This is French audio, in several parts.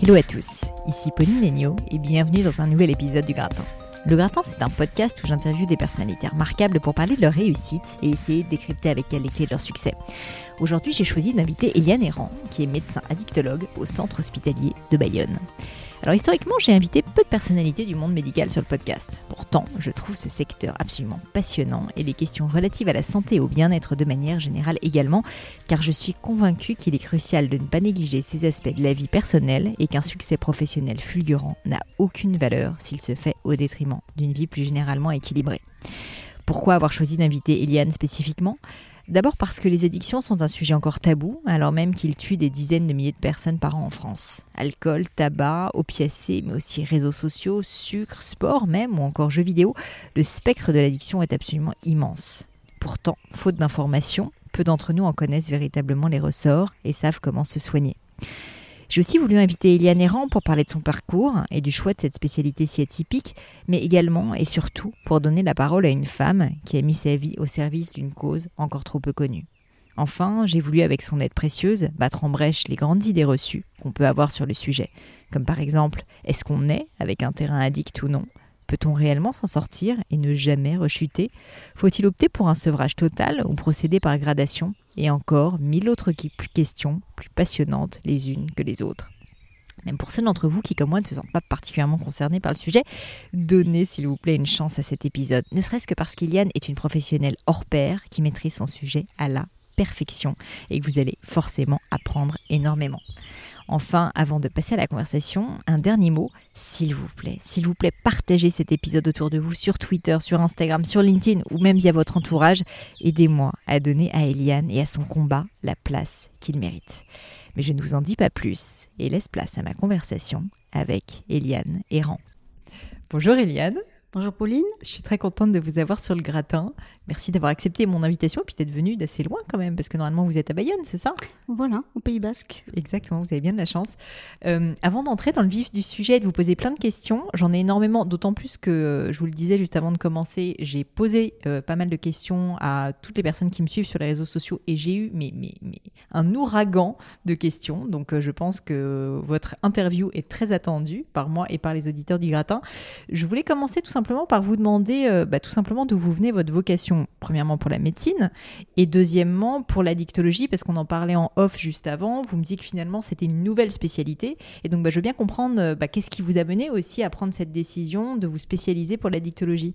Hello à tous, ici Pauline Legnaud et bienvenue dans un nouvel épisode du Gratin. Le Gratin, c'est un podcast où j'interviewe des personnalités remarquables pour parler de leur réussite et essayer de décrypter avec elles les clés de leur succès. Aujourd'hui, j'ai choisi d'inviter Eliane Errand, qui est médecin addictologue au centre hospitalier de Bayonne. Alors historiquement, j'ai invité peu de personnalités du monde médical sur le podcast. Pourtant, je trouve ce secteur absolument passionnant et les questions relatives à la santé et au bien-être de manière générale également, car je suis convaincue qu'il est crucial de ne pas négliger ces aspects de la vie personnelle et qu'un succès professionnel fulgurant n'a aucune valeur s'il se fait au détriment d'une vie plus généralement équilibrée. Pourquoi avoir choisi d'inviter Eliane spécifiquement? D'abord parce que les addictions sont un sujet encore tabou, alors même qu'ils tuent des dizaines de milliers de personnes par an en France. Alcool, tabac, opiacés, mais aussi réseaux sociaux, sucre, sport même, ou encore jeux vidéo, le spectre de l'addiction est absolument immense. Pourtant, faute d'informations, peu d'entre nous en connaissent véritablement les ressorts et savent comment se soigner. J'ai aussi voulu inviter Eliane Errand pour parler de son parcours et du choix de cette spécialité si atypique, mais également et surtout pour donner la parole à une femme qui a mis sa vie au service d'une cause encore trop peu connue. Enfin, j'ai voulu, avec son aide précieuse, battre en brèche les grandes idées reçues qu'on peut avoir sur le sujet, comme par exemple, est-ce qu'on est avec un terrain addict ou non Peut-on réellement s'en sortir et ne jamais rechuter? Faut-il opter pour un sevrage total ou procéder par gradation? Et encore mille autres questions plus passionnantes les unes que les autres. Même pour ceux d'entre vous qui, comme moi, ne se sentent pas particulièrement concernés par le sujet, donnez s'il vous plaît une chance à cet épisode, ne serait-ce que parce qu'Iliane est une professionnelle hors pair qui maîtrise son sujet à la perfection et que vous allez forcément apprendre énormément. Enfin, avant de passer à la conversation, un dernier mot, s'il vous plaît. S'il vous plaît, partagez cet épisode autour de vous sur Twitter, sur Instagram, sur LinkedIn ou même via votre entourage. Aidez-moi à donner à Eliane et à son combat la place qu'il mérite. Mais je ne vous en dis pas plus et laisse place à ma conversation avec Eliane Errand. Bonjour Eliane. Bonjour Pauline. Je suis très contente de vous avoir sur le gratin. Merci d'avoir accepté mon invitation et puis d'être venue d'assez loin quand même, parce que normalement vous êtes à Bayonne, c'est ça? Voilà, au Pays Basque. Exactement, vous avez bien de la chance. Euh, avant d'entrer dans le vif du sujet et de vous poser plein de questions, j'en ai énormément, d'autant plus que euh, je vous le disais juste avant de commencer, j'ai posé euh, pas mal de questions à toutes les personnes qui me suivent sur les réseaux sociaux et j'ai eu mais, mais, mais, un ouragan de questions. Donc je pense que votre interview est très attendue par moi et par les auditeurs du gratin. Je voulais commencer tout simplement par vous demander bah, tout simplement d'où vous venez votre vocation premièrement pour la médecine, et deuxièmement pour l'addictologie, parce qu'on en parlait en off juste avant. Vous me dites que finalement c'était une nouvelle spécialité, et donc bah, je veux bien comprendre euh, bah, qu'est-ce qui vous a mené aussi à prendre cette décision de vous spécialiser pour l'addictologie.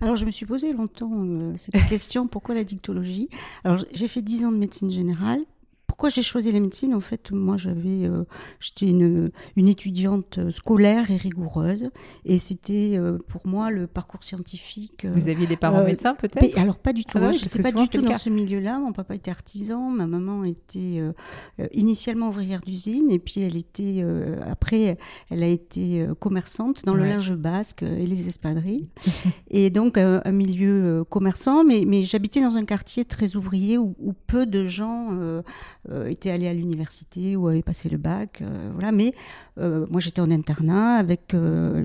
Alors je me suis posé longtemps euh, cette question, pourquoi l'addictologie Alors j'ai fait 10 ans de médecine générale, pourquoi j'ai choisi la médecine En fait, moi, j'avais, euh, j'étais une, une, étudiante euh, scolaire et rigoureuse, et c'était euh, pour moi le parcours scientifique. Vous aviez des parents médecins, peut-être? Alors pas du tout. Ah je ne pas du tout dans ce milieu-là. Mon papa était artisan, ma maman était initialement ouvrière d'usine, et puis elle était après, elle a été commerçante dans le linge basque et les espadrilles, et donc un milieu commerçant. Mais, mais j'habitais dans un quartier très ouvrier où, où peu de gens euh, était allé à l'université ou avait passé le bac, euh, voilà. Mais euh, moi, j'étais en internat avec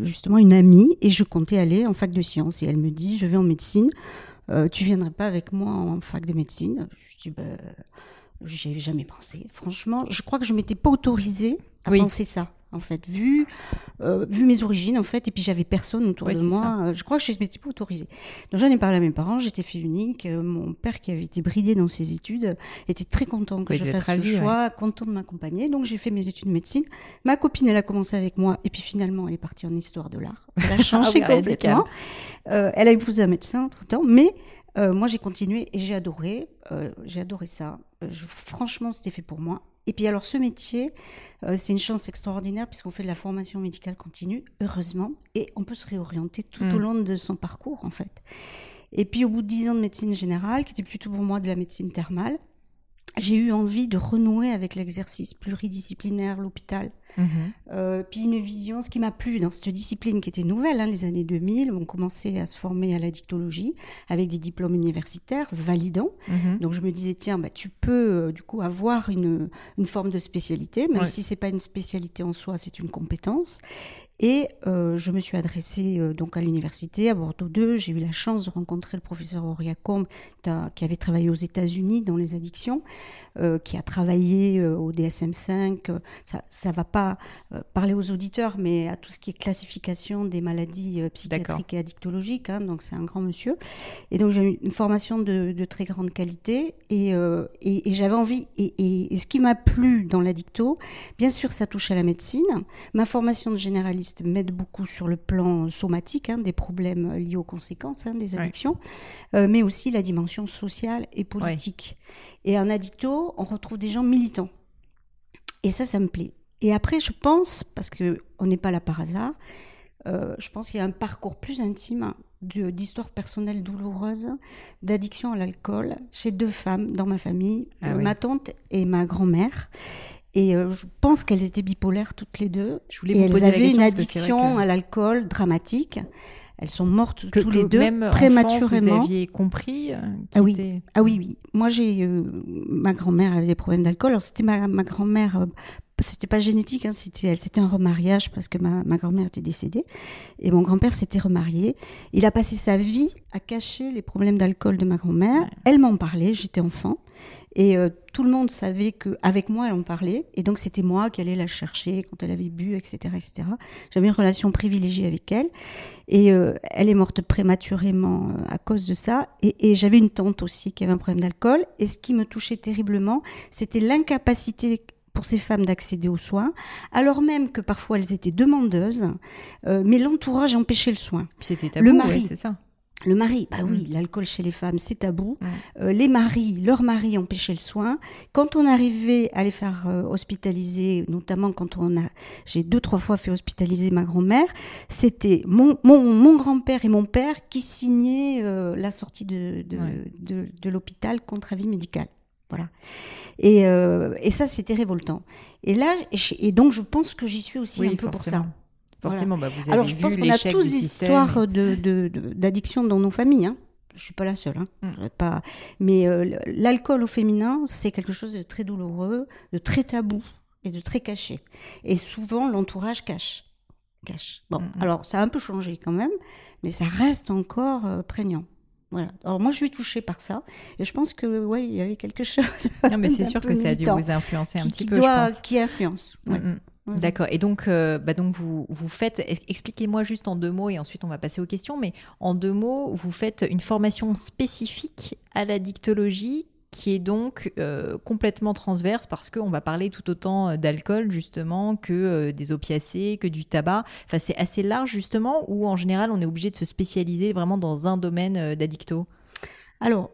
justement une amie et je comptais aller en fac de sciences. Et elle me dit, je vais en médecine. tu viendrais pas avec moi en fac de médecine? Je dis, ben, j'ai jamais pensé. Franchement, je crois que je m'étais pas autorisée à penser ça en fait, vu, euh, vu mes origines, en fait, et puis j'avais personne autour de moi. Euh, je crois que je ne m'étais pas autorisée. Donc j'en ai parlé à mes parents, j'étais fille unique. Euh, mon père, qui avait été bridé dans ses études, était très content que je fasse ce choix, content de m'accompagner. Donc j'ai fait mes études de médecine. Ma copine, elle a commencé avec moi, et puis finalement, elle est partie en histoire de l'art. Elle a changé ah complètement. elle a épousé un médecin entre-temps, mais moi, j'ai continué et j'ai adoré. j'ai adoré ça. franchement, c'était fait pour moi. Et puis alors ce métier, euh, c'est une chance extraordinaire puisqu'on fait de la formation médicale continue, heureusement, et on peut se réorienter tout au mm. long de son parcours en fait. Et puis au bout de dix ans de médecine générale, qui était plutôt pour moi de la médecine thermale, j'ai eu envie de renouer avec l'exercice pluridisciplinaire, l'hôpital. Mhm. Euh, puis une vision, ce qui m'a plu dans cette discipline qui était nouvelle, hein, les années 2000, on commençait à se former à la dictologie avec des diplômes universitaires validants. Mhm. Donc je me disais, tiens, bah, tu peux euh, du coup avoir une, une, forme de spécialité, même si c'est pas une spécialité en soi, c'est une compétence. Et euh, je me suis adressée euh, donc à l'université, à Bordeaux 2. J'ai eu la chance de rencontrer le professeur Auria Combe, qui avait travaillé aux États-Unis dans les addictions, euh, qui a travaillé au DSM-5. Ça ne va pas parler aux auditeurs, mais à tout ce qui est classification des maladies psychiatriques et addictologiques. Hein, donc c'est un grand monsieur. Et donc j'ai eu une formation de, de très grande qualité. Et, et, et j'avais envie, et, et ce qui m'a plu dans l'addicto, bien sûr ça touche à la médecine. Ma formation de généraliste m'aide beaucoup sur le plan somatique, hein, des problèmes liés aux conséquences hein, des addictions, euh, mais aussi la dimension sociale et politique. Et en addicto, on retrouve des gens militants. Et ça, ça me plaît. Et après, je pense, parce qu'on n'est pas là par hasard, euh, je pense qu'il y a un parcours plus intime d'histoire personnelle douloureuse d'addiction à l'alcool chez deux femmes dans ma famille, ah euh, ma tante et ma grand-mère. Et euh, je pense qu'elles étaient bipolaires toutes les deux. Je voulais et vous elles avaient une addiction à l'alcool dramatique. Elles sont mortes toutes les deux même prématurément. vous aviez compris euh, ah oui. ah oui, oui. Moi, j'ai euh, ma grand-mère avait des problèmes d'alcool. Alors c'était ma, ma grand-mère c'était pas génétique, hein, c'était, c'était un remariage parce que ma, ma grand-mère était décédée et mon grand-père s'était remarié. Il a passé sa vie à cacher les problèmes d'alcool de ma grand-mère. Elle m'en parlait, j'étais enfant et euh, tout le monde savait que avec moi elle en parlait et donc c'était moi qui allais la chercher quand elle avait bu, etc., etc. J'avais une relation privilégiée avec elle et euh, elle est morte prématurément euh, à cause de ça et, et j'avais une tante aussi qui avait un problème d'alcool et ce qui me touchait terriblement, c'était l'incapacité pour ces femmes d'accéder aux soins, alors même que parfois elles étaient demandeuses, euh, mais l'entourage empêchait le soin. C'était tabou, le mari, c'est ça. Le mari, bah oui, mm. l'alcool chez les femmes, c'est tabou. Euh, les maris, leurs maris empêchaient le soin. Quand on arrivait à les faire euh, hospitaliser, notamment quand on a, j'ai deux trois fois fait hospitaliser ma grand-mère, c'était mon, mon, grand-père et mon père qui signaient la sortie de, de, de l'hôpital contre avis médical. Voilà. Et, euh, et ça, c'était révoltant. Et là, et, donc, je pense que j'y suis aussi un peu pour ça. Forcément, bah, vous avez Alors, je pense qu'on a tous des histoires d'addiction de, dans nos familles. Hein. Je suis pas la seule. Hein. Mm. Pas... Mais euh, l'alcool au féminin, c'est quelque chose de très douloureux, de très tabou et de très caché. Et souvent, l'entourage cache. cache. Bon, mm, mm. alors, ça a un peu changé quand même, mais ça reste encore euh, prégnant. Alors moi, je suis touchée par ça, et je pense que ouais, il y avait quelque chose. Non, mais c'est sûr que ça a dû vous influencer un petit peu, je pense. Qui influence. Mm, mm. D'accord. Et donc, euh, bah donc vous, vous faites, expliquez-moi juste en deux mots et ensuite on va passer aux questions, mais en deux mots, vous faites une formation spécifique à la dictologie qui est donc euh, complètement transverse parce qu'on va parler tout autant euh, d'alcool justement que euh, des opiacés, que du tabac. Enfin, c'est assez large justement ou en général on est obligé de se spécialiser vraiment dans un domaine d'addicto? Alors,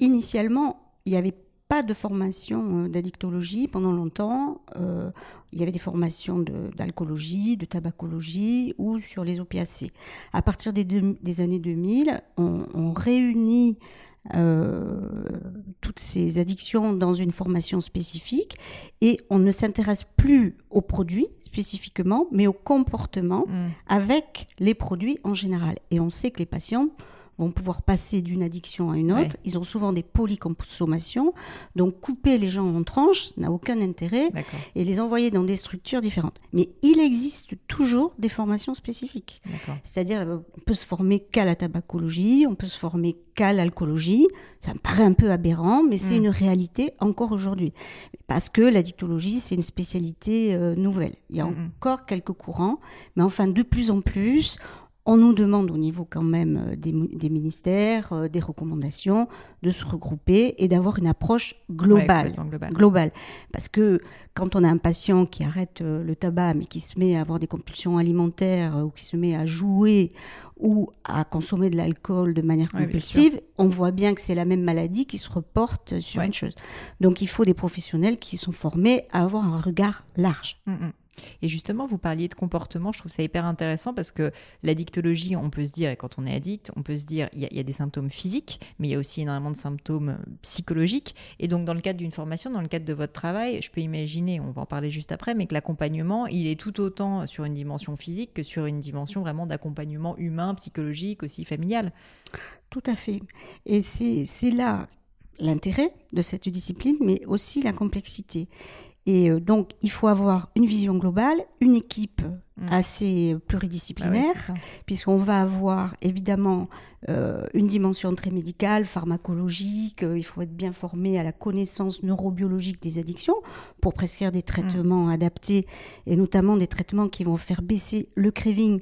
initialement, il n'y avait pas de formation d'addictologie pendant longtemps. il y avait des formations d'alcoolologie, de, tabacologie ou sur les opiacés. À partir des, des années 2000, on, on réunit euh, toutes ces addictions dans une formation spécifique et on ne s'intéresse plus aux produits spécifiquement, mais au comportement mm. avec les produits en général. Et on sait que les patients vont pouvoir passer d'une addiction à une autre. Ils ont souvent des polyconsommations. Donc, couper les gens en tranches n'a aucun intérêt et les envoyer dans des structures différentes. Mais il existe toujours des formations spécifiques. C'est-à-dire, on peut se former qu'à la tabacologie, on peut se former qu'à l'alcoolologie. Ça me paraît un peu aberrant, mais c'est mm. une réalité encore aujourd'hui. Parce que la dictologie, c'est une spécialité euh, nouvelle. Il y a mm, mm. encore quelques courants, mais enfin, de plus en plus, on nous demande au niveau quand même euh, des, ministères, euh, des recommandations, de se regrouper et d'avoir une approche globale, globale. Parce que quand on a un patient qui arrête euh, le tabac mais qui se met à avoir des compulsions alimentaires ou qui se met à jouer ou à consommer de l'alcool de manière compulsive, on voit bien que c'est la même maladie qui se reporte sur une chose. Donc il faut des professionnels qui sont formés à avoir un regard large. Mmh, mmh. Et justement, vous parliez de comportement, je trouve ça hyper intéressant parce que l'addictologie, on peut se dire, et quand on est addict, on peut se dire, il y, a des symptômes physiques, mais il y a aussi énormément de symptômes euh, psychologiques. Et donc, dans le cadre d'une formation, dans le cadre de votre travail, je peux imaginer, on va en parler juste après, mais que l'accompagnement, il est tout autant sur une dimension physique que sur une dimension vraiment d'accompagnement humain, psychologique, aussi familial. Tout à fait. Et c'est là l'intérêt de cette discipline, mais aussi la complexité. Et euh, donc, il faut avoir une vision globale, une équipe mm. assez pluridisciplinaire, ah puisqu'on va avoir évidemment euh, une dimension très médicale, pharmacologique, euh, il faut être bien formé à la connaissance neurobiologique des addictions pour prescrire des traitements adaptés, et notamment des traitements qui vont faire baisser le craving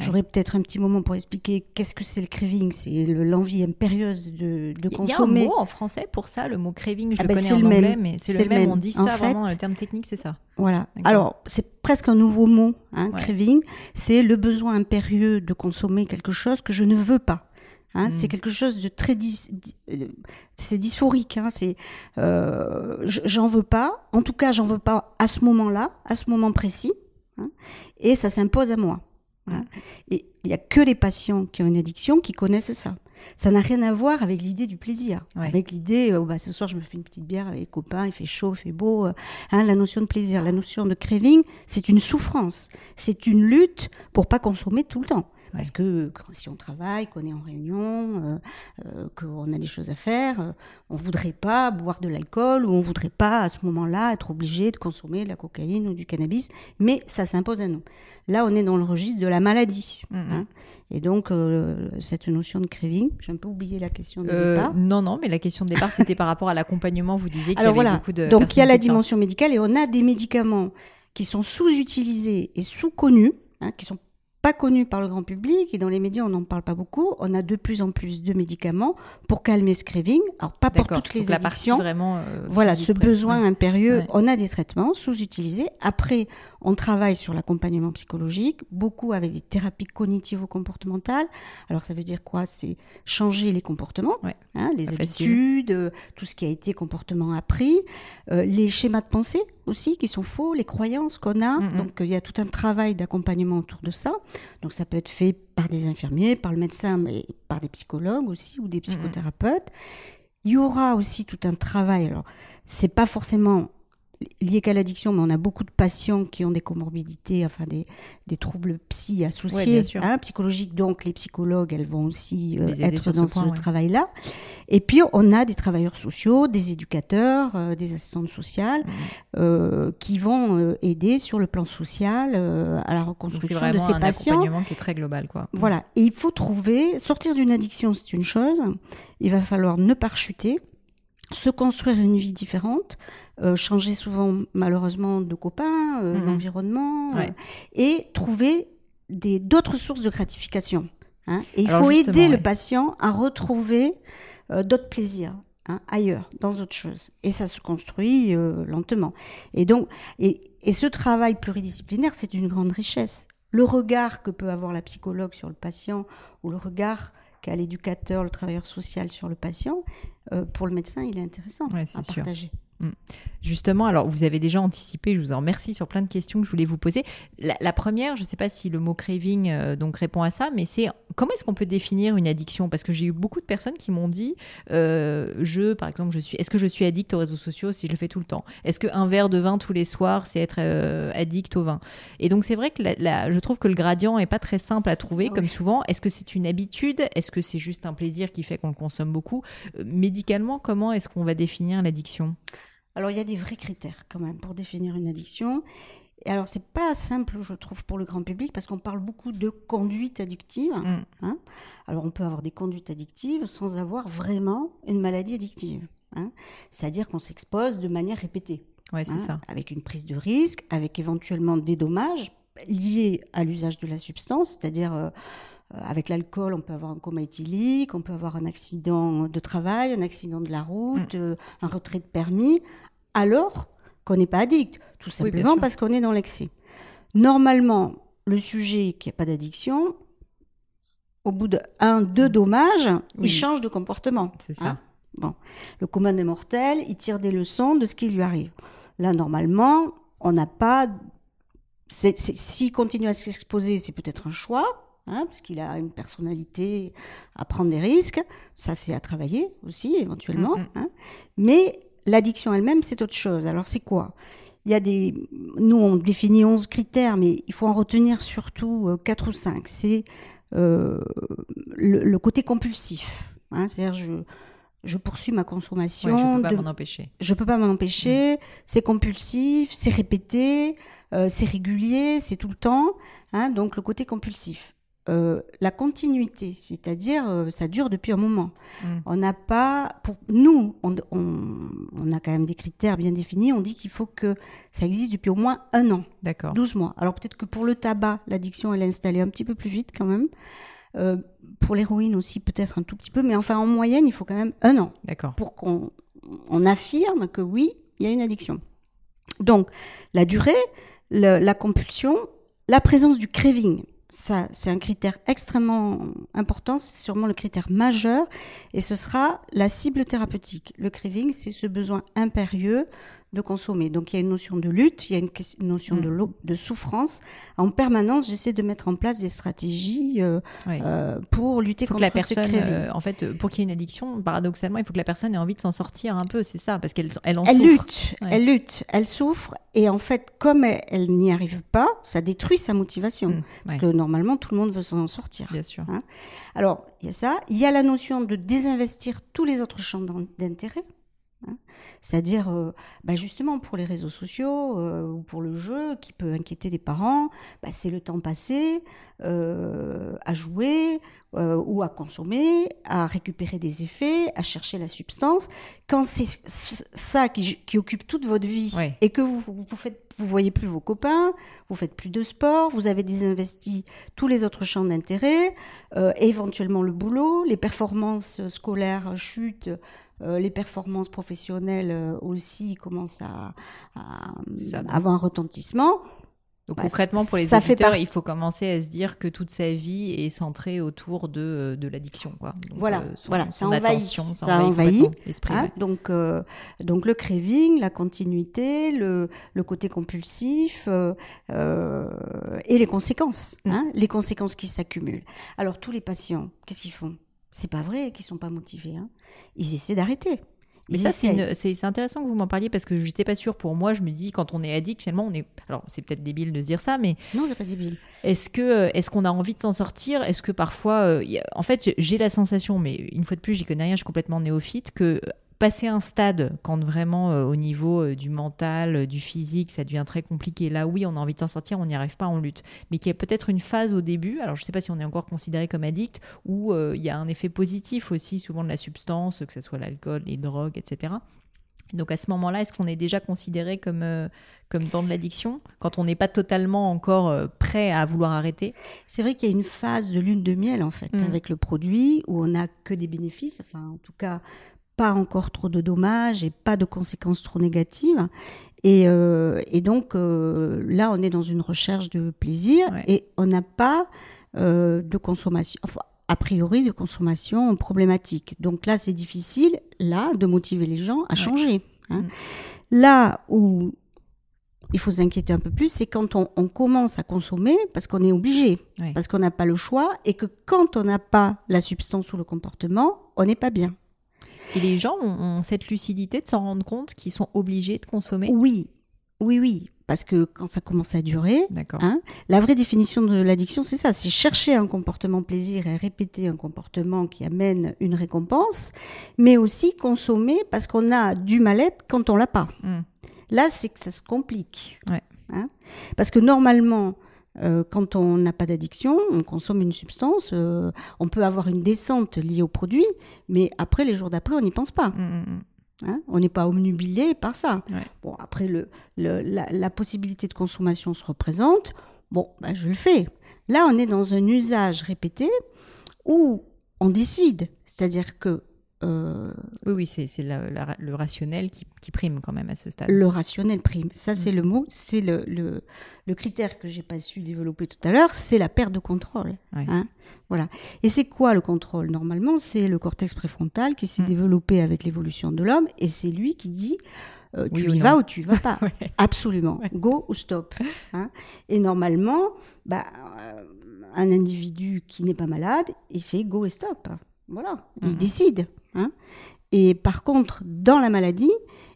J'aurais peut-être un petit moment pour expliquer qu'est-ce que c'est le craving. C'est l'envie impérieuse de, de consommer. Il y a un mot en français pour ça, le mot craving, je ah le ben, connais en le anglais, même. mais c'est le, même. On dit ça vraiment, le terme technique, c'est ça. Voilà. Alors, c'est presque un nouveau mot, hein, craving. C'est le besoin impérieux de consommer quelque chose que je ne veux pas. Hein, C'est hmm. quelque chose de très c'est dysphorique. Hein, c'est euh, j'en veux pas. En tout cas, j'en veux pas à ce moment-là, à ce moment précis, hein, et ça s'impose à moi. Hein. Et il n'y a que les patients qui ont une addiction qui connaissent ça. Ça n'a rien à voir avec l'idée du plaisir, avec l'idée, euh, bah, ce soir je me fais une petite bière avec les copains, il fait chaud, il fait beau. Euh, hein, la notion de plaisir, la notion de craving, c'est une souffrance, c'est une lutte pour pas consommer tout le temps. Parce que, si on travaille, qu'on est en réunion, euh, euh, qu'on a des choses à faire, euh, on ne voudrait pas boire de l'alcool ou on ne voudrait pas à ce moment-là être obligé de consommer de la cocaïne ou du cannabis, mais ça s'impose à nous. Là, on est dans le registre de la maladie. Mm, mm. Hein. et donc, cette notion de craving, j'ai un peu oublié la question de départ. Non, non, mais la question de départ, c'était par rapport à l'accompagnement. Vous disiez qu'il y avait beaucoup de. Donc, il y a la dimension médicale et on a des médicaments qui sont sous-utilisés et sous-connus, hein, qui sont pas connu par le grand public et dans les médias on n'en parle pas beaucoup. On a de plus en plus de médicaments pour calmer ce craving. Alors pas pour toutes les addictions. vraiment euh, voilà, ce besoin impérieux. On a des traitements sous-utilisés. Après, on travaille sur l'accompagnement psychologique, beaucoup avec des thérapies cognitivo-comportementales. Alors ça veut dire quoi? C'est changer les comportements, hein, les habitudes, euh, tout ce qui a été comportement appris, euh, les schémas de pensée aussi qui sont faux, les croyances qu'on a. Mm, mm. Donc il y a tout un travail d'accompagnement autour de ça. Donc ça peut être fait par des infirmiers, par le médecin, mais par des psychologues aussi ou des mm, psychothérapeutes. Il y aura aussi tout un travail. Alors c'est pas forcément lié qu'à l'addiction, mais on a beaucoup de patients qui ont des comorbidités, enfin des, des troubles psy associés, hein, psychologiques. Donc les psychologues, elles vont aussi euh, être dans ce, travail-là. Et puis on a des travailleurs sociaux, des éducateurs, euh, des assistantes sociales, mmh. euh, qui vont aider sur le plan social à la reconstruction de ces patients. C'est un accompagnement qui est très global, quoi. Voilà. Et il faut trouver, sortir d'une addiction, c'est une chose. Il va falloir ne pas chuter se construire une vie différente, euh, changer souvent malheureusement de copains, euh, mhm. d'environnement, euh, et trouver d'autres sources de gratification. Hein. Et il faut aider le patient à retrouver d'autres plaisirs. Hein, ailleurs, dans autre chose. Et ça se construit lentement. Et donc, et, et ce travail pluridisciplinaire, c'est une grande richesse. Le regard que peut avoir la psychologue sur le patient, ou le regard qu'a l'éducateur, le travailleur social sur le patient, pour le médecin, il est intéressant à partager. Mm. Justement, alors vous avez déjà anticipé, je vous en remercie sur plein de questions que je voulais vous poser. La, première, je ne sais pas si le mot craving euh, donc répond à ça, mais c'est comment est-ce qu'on peut définir une addiction? Parce que j'ai eu beaucoup de personnes qui m'ont dit, euh, je, par exemple, je suis, est-ce que je suis addict aux réseaux sociaux si je le fais tout le temps? Est-ce qu'un verre de vin tous les soirs, c'est être euh, addict au vin? Et donc c'est vrai que je trouve que le gradient est pas très simple à trouver, ah comme souvent. Est-ce que c'est une habitude? Est-ce que c'est juste un plaisir qui fait qu'on le consomme beaucoup? Médicalement, comment est-ce qu'on va définir l'addiction? Alors il y a des vrais critères quand même pour définir une addiction. Et alors c'est pas simple, je trouve, pour le grand public parce qu'on parle beaucoup de conduite addictive. Mm. Hein. alors on peut avoir des conduites addictives sans avoir vraiment une maladie addictive. Hein. C'est-à-dire qu'on s'expose de manière répétée. Ouais, c'est hein, ça. Avec une prise de risque, avec éventuellement des dommages liés à l'usage de la substance, c'est-à-dire euh, euh, avec l'alcool, on peut avoir un coma éthylique, on peut avoir un accident de travail, un accident de la route, mm. euh, un retrait de permis, alors qu'on n'est pas addict, tout simplement parce qu'on est dans l'excès. Normalement, le sujet qui n'a pas d'addiction, au bout de un, deux dommages, il change de comportement. C'est ça. Hein. bon, le commun des mortels, il tire des leçons de ce qui lui arrive. Là, normalement, on n'a pas. S'il continue à s'exposer, c'est peut-être un choix. Hein, parce qu'il a une personnalité à prendre des risques. Ça, c'est à travailler aussi, éventuellement. Mm, mm. Hein. Mais l'addiction elle-même, c'est autre chose. Alors, c'est quoi? Il y a des, nous on définit 11 critères, mais il faut en retenir surtout euh, quatre 4 ou 5. C'est euh, le, côté compulsif. Hein, C'est-à-dire, je, je poursuis ma consommation. je ne peux pas m'en empêcher. Je peux pas m'en empêcher. C'est compulsif, c'est répété, euh, c'est régulier, c'est tout le temps. Hein, donc le côté compulsif. Euh, la continuité, c'est-à-dire euh, ça dure depuis un moment. Mm. On n'a pas, pour nous, on, on, a quand même des critères bien définis. On dit qu'il faut que ça existe depuis au moins un an, d'accord, 12 mois. Alors peut-être que pour le tabac, l'addiction elle est installée un petit peu plus vite quand même. Euh, pour l'héroïne aussi peut-être un tout petit peu, mais enfin en moyenne il faut quand même un an, d'accord, pour qu'on on affirme que oui il y a une addiction. Donc la durée, la compulsion, la présence du craving ça, c'est un critère extrêmement important, c'est sûrement le critère majeur, et ce sera la cible thérapeutique. Le craving, c'est ce besoin impérieux de consommer. Donc il y a une notion de lutte, il y a une, notion de, mm. de, souffrance. En permanence, j'essaie de mettre en place des stratégies euh, euh, pour lutter contre que la personne, euh, en fait, pour qu'il y ait une addiction, paradoxalement, il faut que la personne ait envie de s'en sortir un peu, c'est ça, parce qu'elle elle en elle souffre. Lutte, Elle lutte, elle souffre, et en fait, comme elle, n'y arrive pas, ça détruit sa motivation. Mm, parce que normalement, tout le monde veut s'en sortir. Bien sûr. Hein. Alors, il y a ça. Il y a la notion de désinvestir tous les autres champs d'intérêt. Hein. C'est-à-dire, euh, bah, justement, pour les réseaux sociaux euh, ou pour le jeu qui peut inquiéter les parents, bah, c'est le temps passé euh, à jouer ou à consommer, à récupérer des effets, à chercher la substance. Quand c'est ça qui, occupe toute votre vie et que vous, faites, vous voyez plus vos copains, vous faites plus de sport, vous avez désinvesti tous les autres champs d'intérêt, éventuellement le boulot, les performances scolaires chutent euh, les performances professionnelles euh, aussi commencent à, avoir un retentissement. Donc bah, concrètement, pour les ça auditeurs, il faut commencer à se dire que toute sa vie est centrée autour de, de l'addiction. voilà, euh, voilà, ça envahit, ça, envahit, hein, donc, donc le craving, la continuité, le, le côté compulsif et les conséquences, mm. hein, les conséquences qui s'accumulent. Alors tous les patients, qu'est-ce qu'ils font? C'est pas vrai qu'ils sont pas motivés. Hein. Ils essaient d'arrêter. Mais ça, c'est intéressant que vous m'en parliez parce que je n'étais pas sûre. Pour moi, je me dis, quand on est addict, finalement, on est. Alors, c'est peut-être débile de se dire ça, mais. Non, c'est pas débile. Est-ce que est-ce qu'on a envie de s'en sortir? Est-ce que parfois. Euh, en fait, j'ai la sensation, mais une fois de plus, j'y connais rien, je suis complètement néophyte, que passer un stade, quand vraiment euh, au niveau euh, du mental, euh, du physique, ça devient très compliqué, là oui, on a envie de s'en sortir, on n'y arrive pas, on lutte. Mais qu'il y a peut-être une phase au début, alors je ne sais pas si on est encore considéré comme addict, où il y a un effet positif aussi, souvent de la substance, que ce soit l'alcool, les drogues, etc. Donc à ce moment-là, est-ce qu'on est déjà considéré comme, comme dans de l'addiction, quand on n'est pas totalement encore prêt à vouloir arrêter? C'est vrai qu'il y a une phase de lune de miel, en fait, mmh. avec le produit, où on n'a que des bénéfices, enfin en tout cas pas encore trop de dommages et pas de conséquences trop négatives. Et, euh, donc euh, là, on est dans une recherche de plaisir et on n'a pas euh, de consommation, enfin, a priori de consommation problématique. Donc là, c'est difficile, là, de motiver les gens à changer. Hein. Mm. Là où il faut s'inquiéter un peu plus, c'est quand on, commence à consommer parce qu'on est obligé, parce qu'on n'a pas le choix, et que quand on n'a pas la substance ou le comportement, on n'est pas bien. Et les gens ont, cette lucidité de s'en rendre compte qu'ils sont obligés de consommer Oui, oui, oui. Parce que quand ça commence à durer, hein, la vraie définition de l'addiction, c'est ça, c'est chercher un comportement plaisir et répéter un comportement qui amène une récompense, mais aussi consommer parce qu'on a du mal-être quand on l'a pas. Hmm. Là, c'est que ça se complique. Hein. parce que normalement, euh, quand on n'a pas d'addiction, on consomme une substance, euh, on peut avoir une descente liée au produit, mais après, les jours d'après, on n'y pense pas. Mmh, mmh, mmh. Hein, on n'est pas omnubilé par ça. Bon, après, le, la, possibilité de consommation se représente. Bon, bah, je le fais. Là, on est dans un usage répété où on décide. C'est-à-dire que euh, oui, oui, c'est le rationnel qui, prime quand même à ce stade. Le rationnel prime, ça c'est mm. le mot, c'est le, le, critère que j'ai pas su développer tout à l'heure, c'est la perte de contrôle. Hein voilà. Et c'est quoi le contrôle? Normalement, c'est le cortex préfrontal qui s'est mm. développé avec l'évolution de l'homme, et c'est lui qui dit euh, tu y vas ou tu y vas pas. Absolument. Go ou stop. Hein et normalement, bah, euh, un individu qui n'est pas malade, il fait go et stop. Voilà, il mm-hmm. décide. Hein. et par contre, dans la maladie,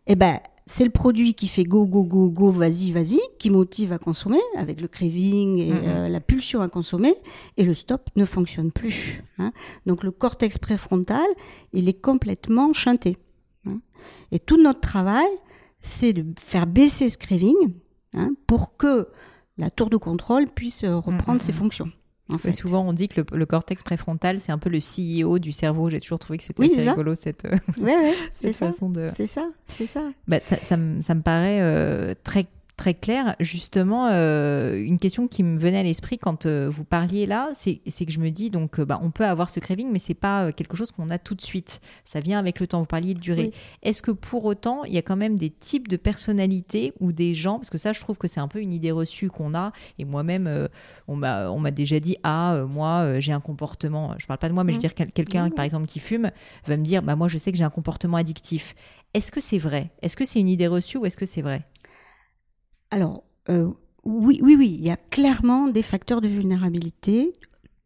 eh ben, c'est le produit qui fait go, go, go, go, vas-y, vas-y, qui motive à consommer avec le craving et euh, la pulsion à consommer, et le stop ne fonctionne plus. Hein. Donc le cortex préfrontal, il est complètement chanté. Hein. Et tout notre travail, c'est de faire baisser ce craving hein, pour que la tour de contrôle puisse euh, reprendre ses fonctions. En souvent, on dit que le, cortex préfrontal, c'est un peu le CEO du cerveau. J'ai toujours trouvé que c'était assez rigolo cette, euh, façon de. C'est ça, c'est ça. Bah, ça, ça, me paraît euh, très très clair. Justement, euh, une question qui me venait à l'esprit quand euh, vous parliez là, c'est que je me dis donc euh, bah, on peut avoir ce craving, mais c'est pas quelque chose qu'on a tout de suite. Ça vient avec le temps. Vous parliez de durée. Est-ce que pour autant, il y a quand même des types de personnalités ou des gens, parce que ça, je trouve que c'est un peu une idée reçue qu'on a. Et moi-même, on m'a déjà dit ah moi j'ai un comportement. Je parle pas de moi, mais je veux mmh. dire quelqu'un par exemple qui fume va me dire bah moi je sais que j'ai un comportement addictif. Est-ce que c'est vrai? Est-ce que c'est une idée reçue ou est-ce que c'est vrai? Alors, euh, oui, oui, oui, il y a clairement des facteurs de vulnérabilité.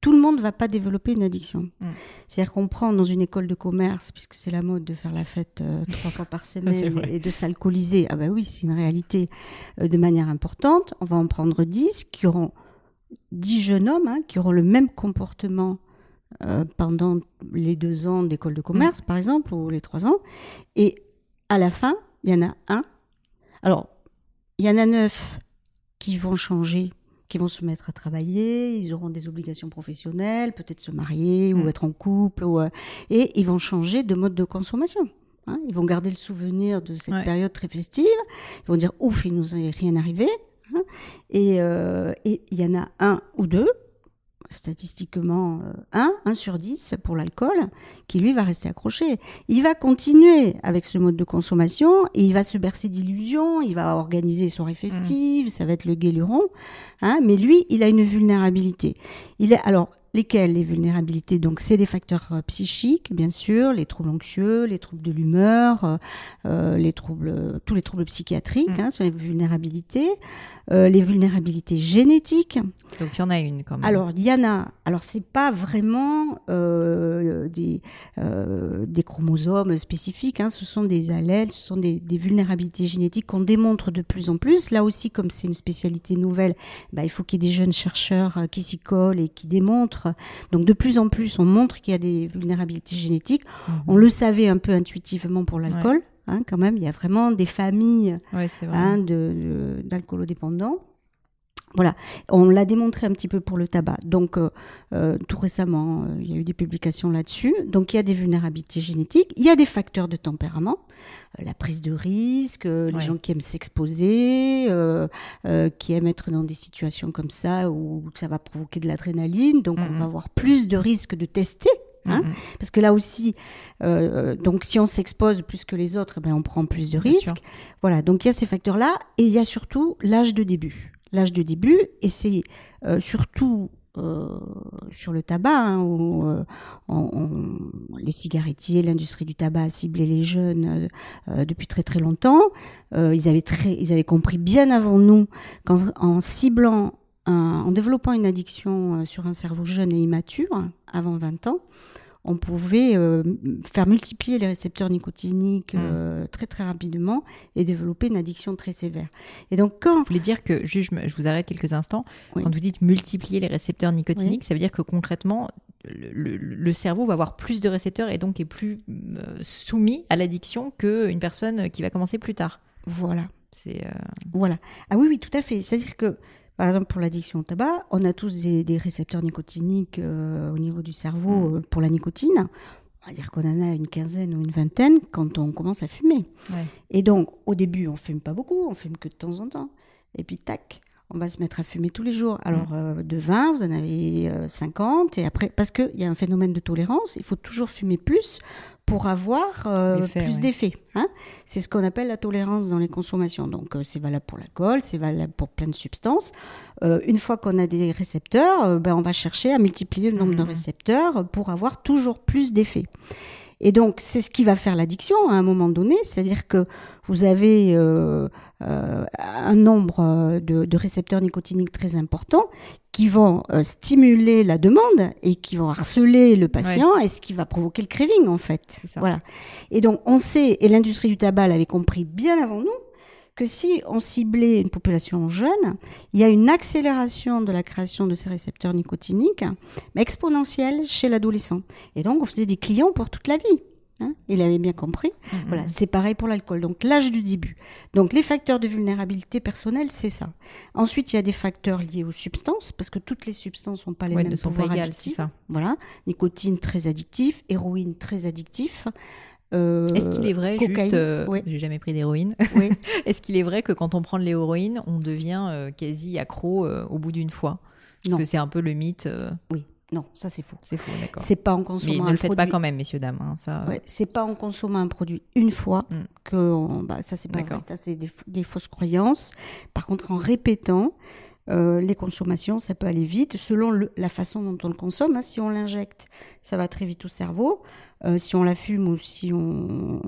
Tout le monde ne va pas développer une addiction. Mm. C'est-à-dire qu'on prend dans une école de commerce, puisque c'est la mode de faire la fête euh, trois fois par semaine et de s'alcooliser. Ah ben oui, c'est une réalité euh, de manière importante. On va en prendre dix qui auront dix jeunes hommes hein, qui auront le même comportement pendant les deux ans d'école de commerce, mm. par exemple, ou les trois ans. Et à la fin, il y en a un. Alors, il y en a neuf qui vont changer, qui vont se mettre à travailler, ils auront des obligations professionnelles, peut-être se marier ou mm. être en couple, euh, et ils vont changer de mode de consommation. Hein. Ils vont garder le souvenir de cette période très festive. Ils vont dire ouf, il nous est rien arrivé. Hein. Euh, et il y en a un ou deux statistiquement 1, euh, 1 sur 10 pour l'alcool, qui lui va rester accroché. Il va continuer avec ce mode de consommation et il va se bercer d'illusions, il va organiser soirées festives, mmh. ça va être le guéluron, hein, mais lui, il a une vulnérabilité. Il est, alors, Lesquelles les vulnérabilités Donc c'est des facteurs euh, psychiques, bien sûr, les troubles anxieux, les troubles de l'humeur, euh, euh les troubles, tous les troubles psychiatriques mm. hein, sont les vulnérabilités. Euh, les vulnérabilités génétiques. Donc il y en a une quand même. Alors il y en a. Alors c'est pas vraiment euh, des, des chromosomes spécifiques. Hein, ce sont des allèles, ce sont des, des vulnérabilités génétiques qu'on démontre de plus en plus. Là aussi, comme c'est une spécialité nouvelle, bah, il faut qu'il y ait des jeunes chercheurs qui s'y collent et qui démontrent donc de plus en plus, on montre qu'il y a des vulnérabilités génétiques. Mhm. On le savait un peu intuitivement pour l'alcool. Hein, quand même, il y a vraiment des familles hein, d'alcoolodépendants. Voilà, on l'a démontré un petit peu pour le tabac. Donc, euh, euh, tout récemment, euh, il y a eu des publications là-dessus. Donc, il y a des vulnérabilités génétiques, il y a des facteurs de tempérament, la prise de risque, les gens qui aiment s'exposer, qui aiment être dans des situations comme ça où ça va provoquer de l'adrénaline. Donc, on va avoir plus de risques de tester. Hein Parce que là aussi, donc si on s'expose plus que les autres, ben on prend plus de risques. Voilà, donc il y a ces facteurs-là et il y a surtout l'âge de début l'âge de début, et c'est euh, surtout euh, sur le tabac, hein, où euh, les cigarettiers, l'industrie du tabac a ciblé les jeunes depuis très très longtemps. ils, avaient très, ils avaient compris bien avant nous qu'en ciblant, en développant une addiction sur un cerveau jeune et immature, avant 20 ans, on pouvait euh, faire multiplier les récepteurs nicotiniques mm. euh, très très rapidement et développer une addiction très sévère. Et donc quand vous voulez dire que je, je vous arrête quelques instants quand vous dites multiplier les récepteurs nicotiniques, ça veut dire que concrètement le, cerveau va avoir plus de récepteurs et donc est plus euh, soumis à l'addiction qu'une personne qui va commencer plus tard. Voilà. C'est voilà. Ah oui oui tout à fait. C'est-à-dire que par exemple, pour l'addiction au tabac, on a tous des, récepteurs nicotiniques euh, au niveau du cerveau mm. euh, pour la nicotine. On va dire qu'on en a une quinzaine ou une vingtaine quand on commence à fumer. Et donc, au début, on fume pas beaucoup, on fume que de temps en temps. Et puis, tac, on va se mettre à fumer tous les jours. Alors, mm. euh, de 20, vous en avez 50. Et après, parce qu'il y a un phénomène de tolérance, il faut toujours fumer plus pour avoir euh, plus d'effets. Hein c'est ce qu'on appelle la tolérance dans les consommations. Donc euh, c'est valable pour l'alcool, c'est valable pour plein de substances. Euh, une fois qu'on a des récepteurs, ben, on va chercher à multiplier le nombre de mmh. récepteurs pour avoir toujours plus d'effets. Et donc, c'est ce qui va faire l'addiction à un moment donné, c'est-à-dire que vous avez euh, euh, un nombre de, de, récepteurs nicotiniques très important qui vont euh, stimuler la demande et qui vont harceler le patient et ce qui va provoquer le craving en fait. Voilà. Et donc, on sait, et l'industrie du tabac l'avait compris bien avant nous, que si on ciblait une population jeune, il y a une accélération de la création de ces récepteurs nicotiniques, mais exponentielle chez l'adolescent. Et donc, on faisait des clients pour toute la vie. Hein il avait bien compris. Mmh, voilà, c'est pareil pour l'alcool. Donc l'âge du début. Donc les facteurs de vulnérabilité personnelle, c'est ça. Ensuite, il y a des facteurs liés aux substances, parce que toutes les substances n'ont pas les mêmes pouvoirs addictifs. Ça. Voilà, nicotine très addictif, héroïne très addictif. Euh, Est-ce qu'il est vrai, juste, euh, j'ai jamais pris d'héroïne. Est-ce qu'il est vrai que quand on prend de l'héroïne, on devient euh, quasi accro au bout d'une fois? Parce que c'est un peu le mythe. Oui. Non, ça c'est faux. C'est faux, d'accord. C'est pas en consommant Mais ne le faites pas quand même, messieurs dames. Hein, ça. c'est pas en consommant un produit une fois mm. que bah, ça c'est pas vrai. Ça c'est des, fausses croyances. Par contre, en répétant, les consommations, ça peut aller vite selon la façon dont on le consomme. Hein. Si on l'injecte, ça va très vite au cerveau. Euh, si on la fume ou si on,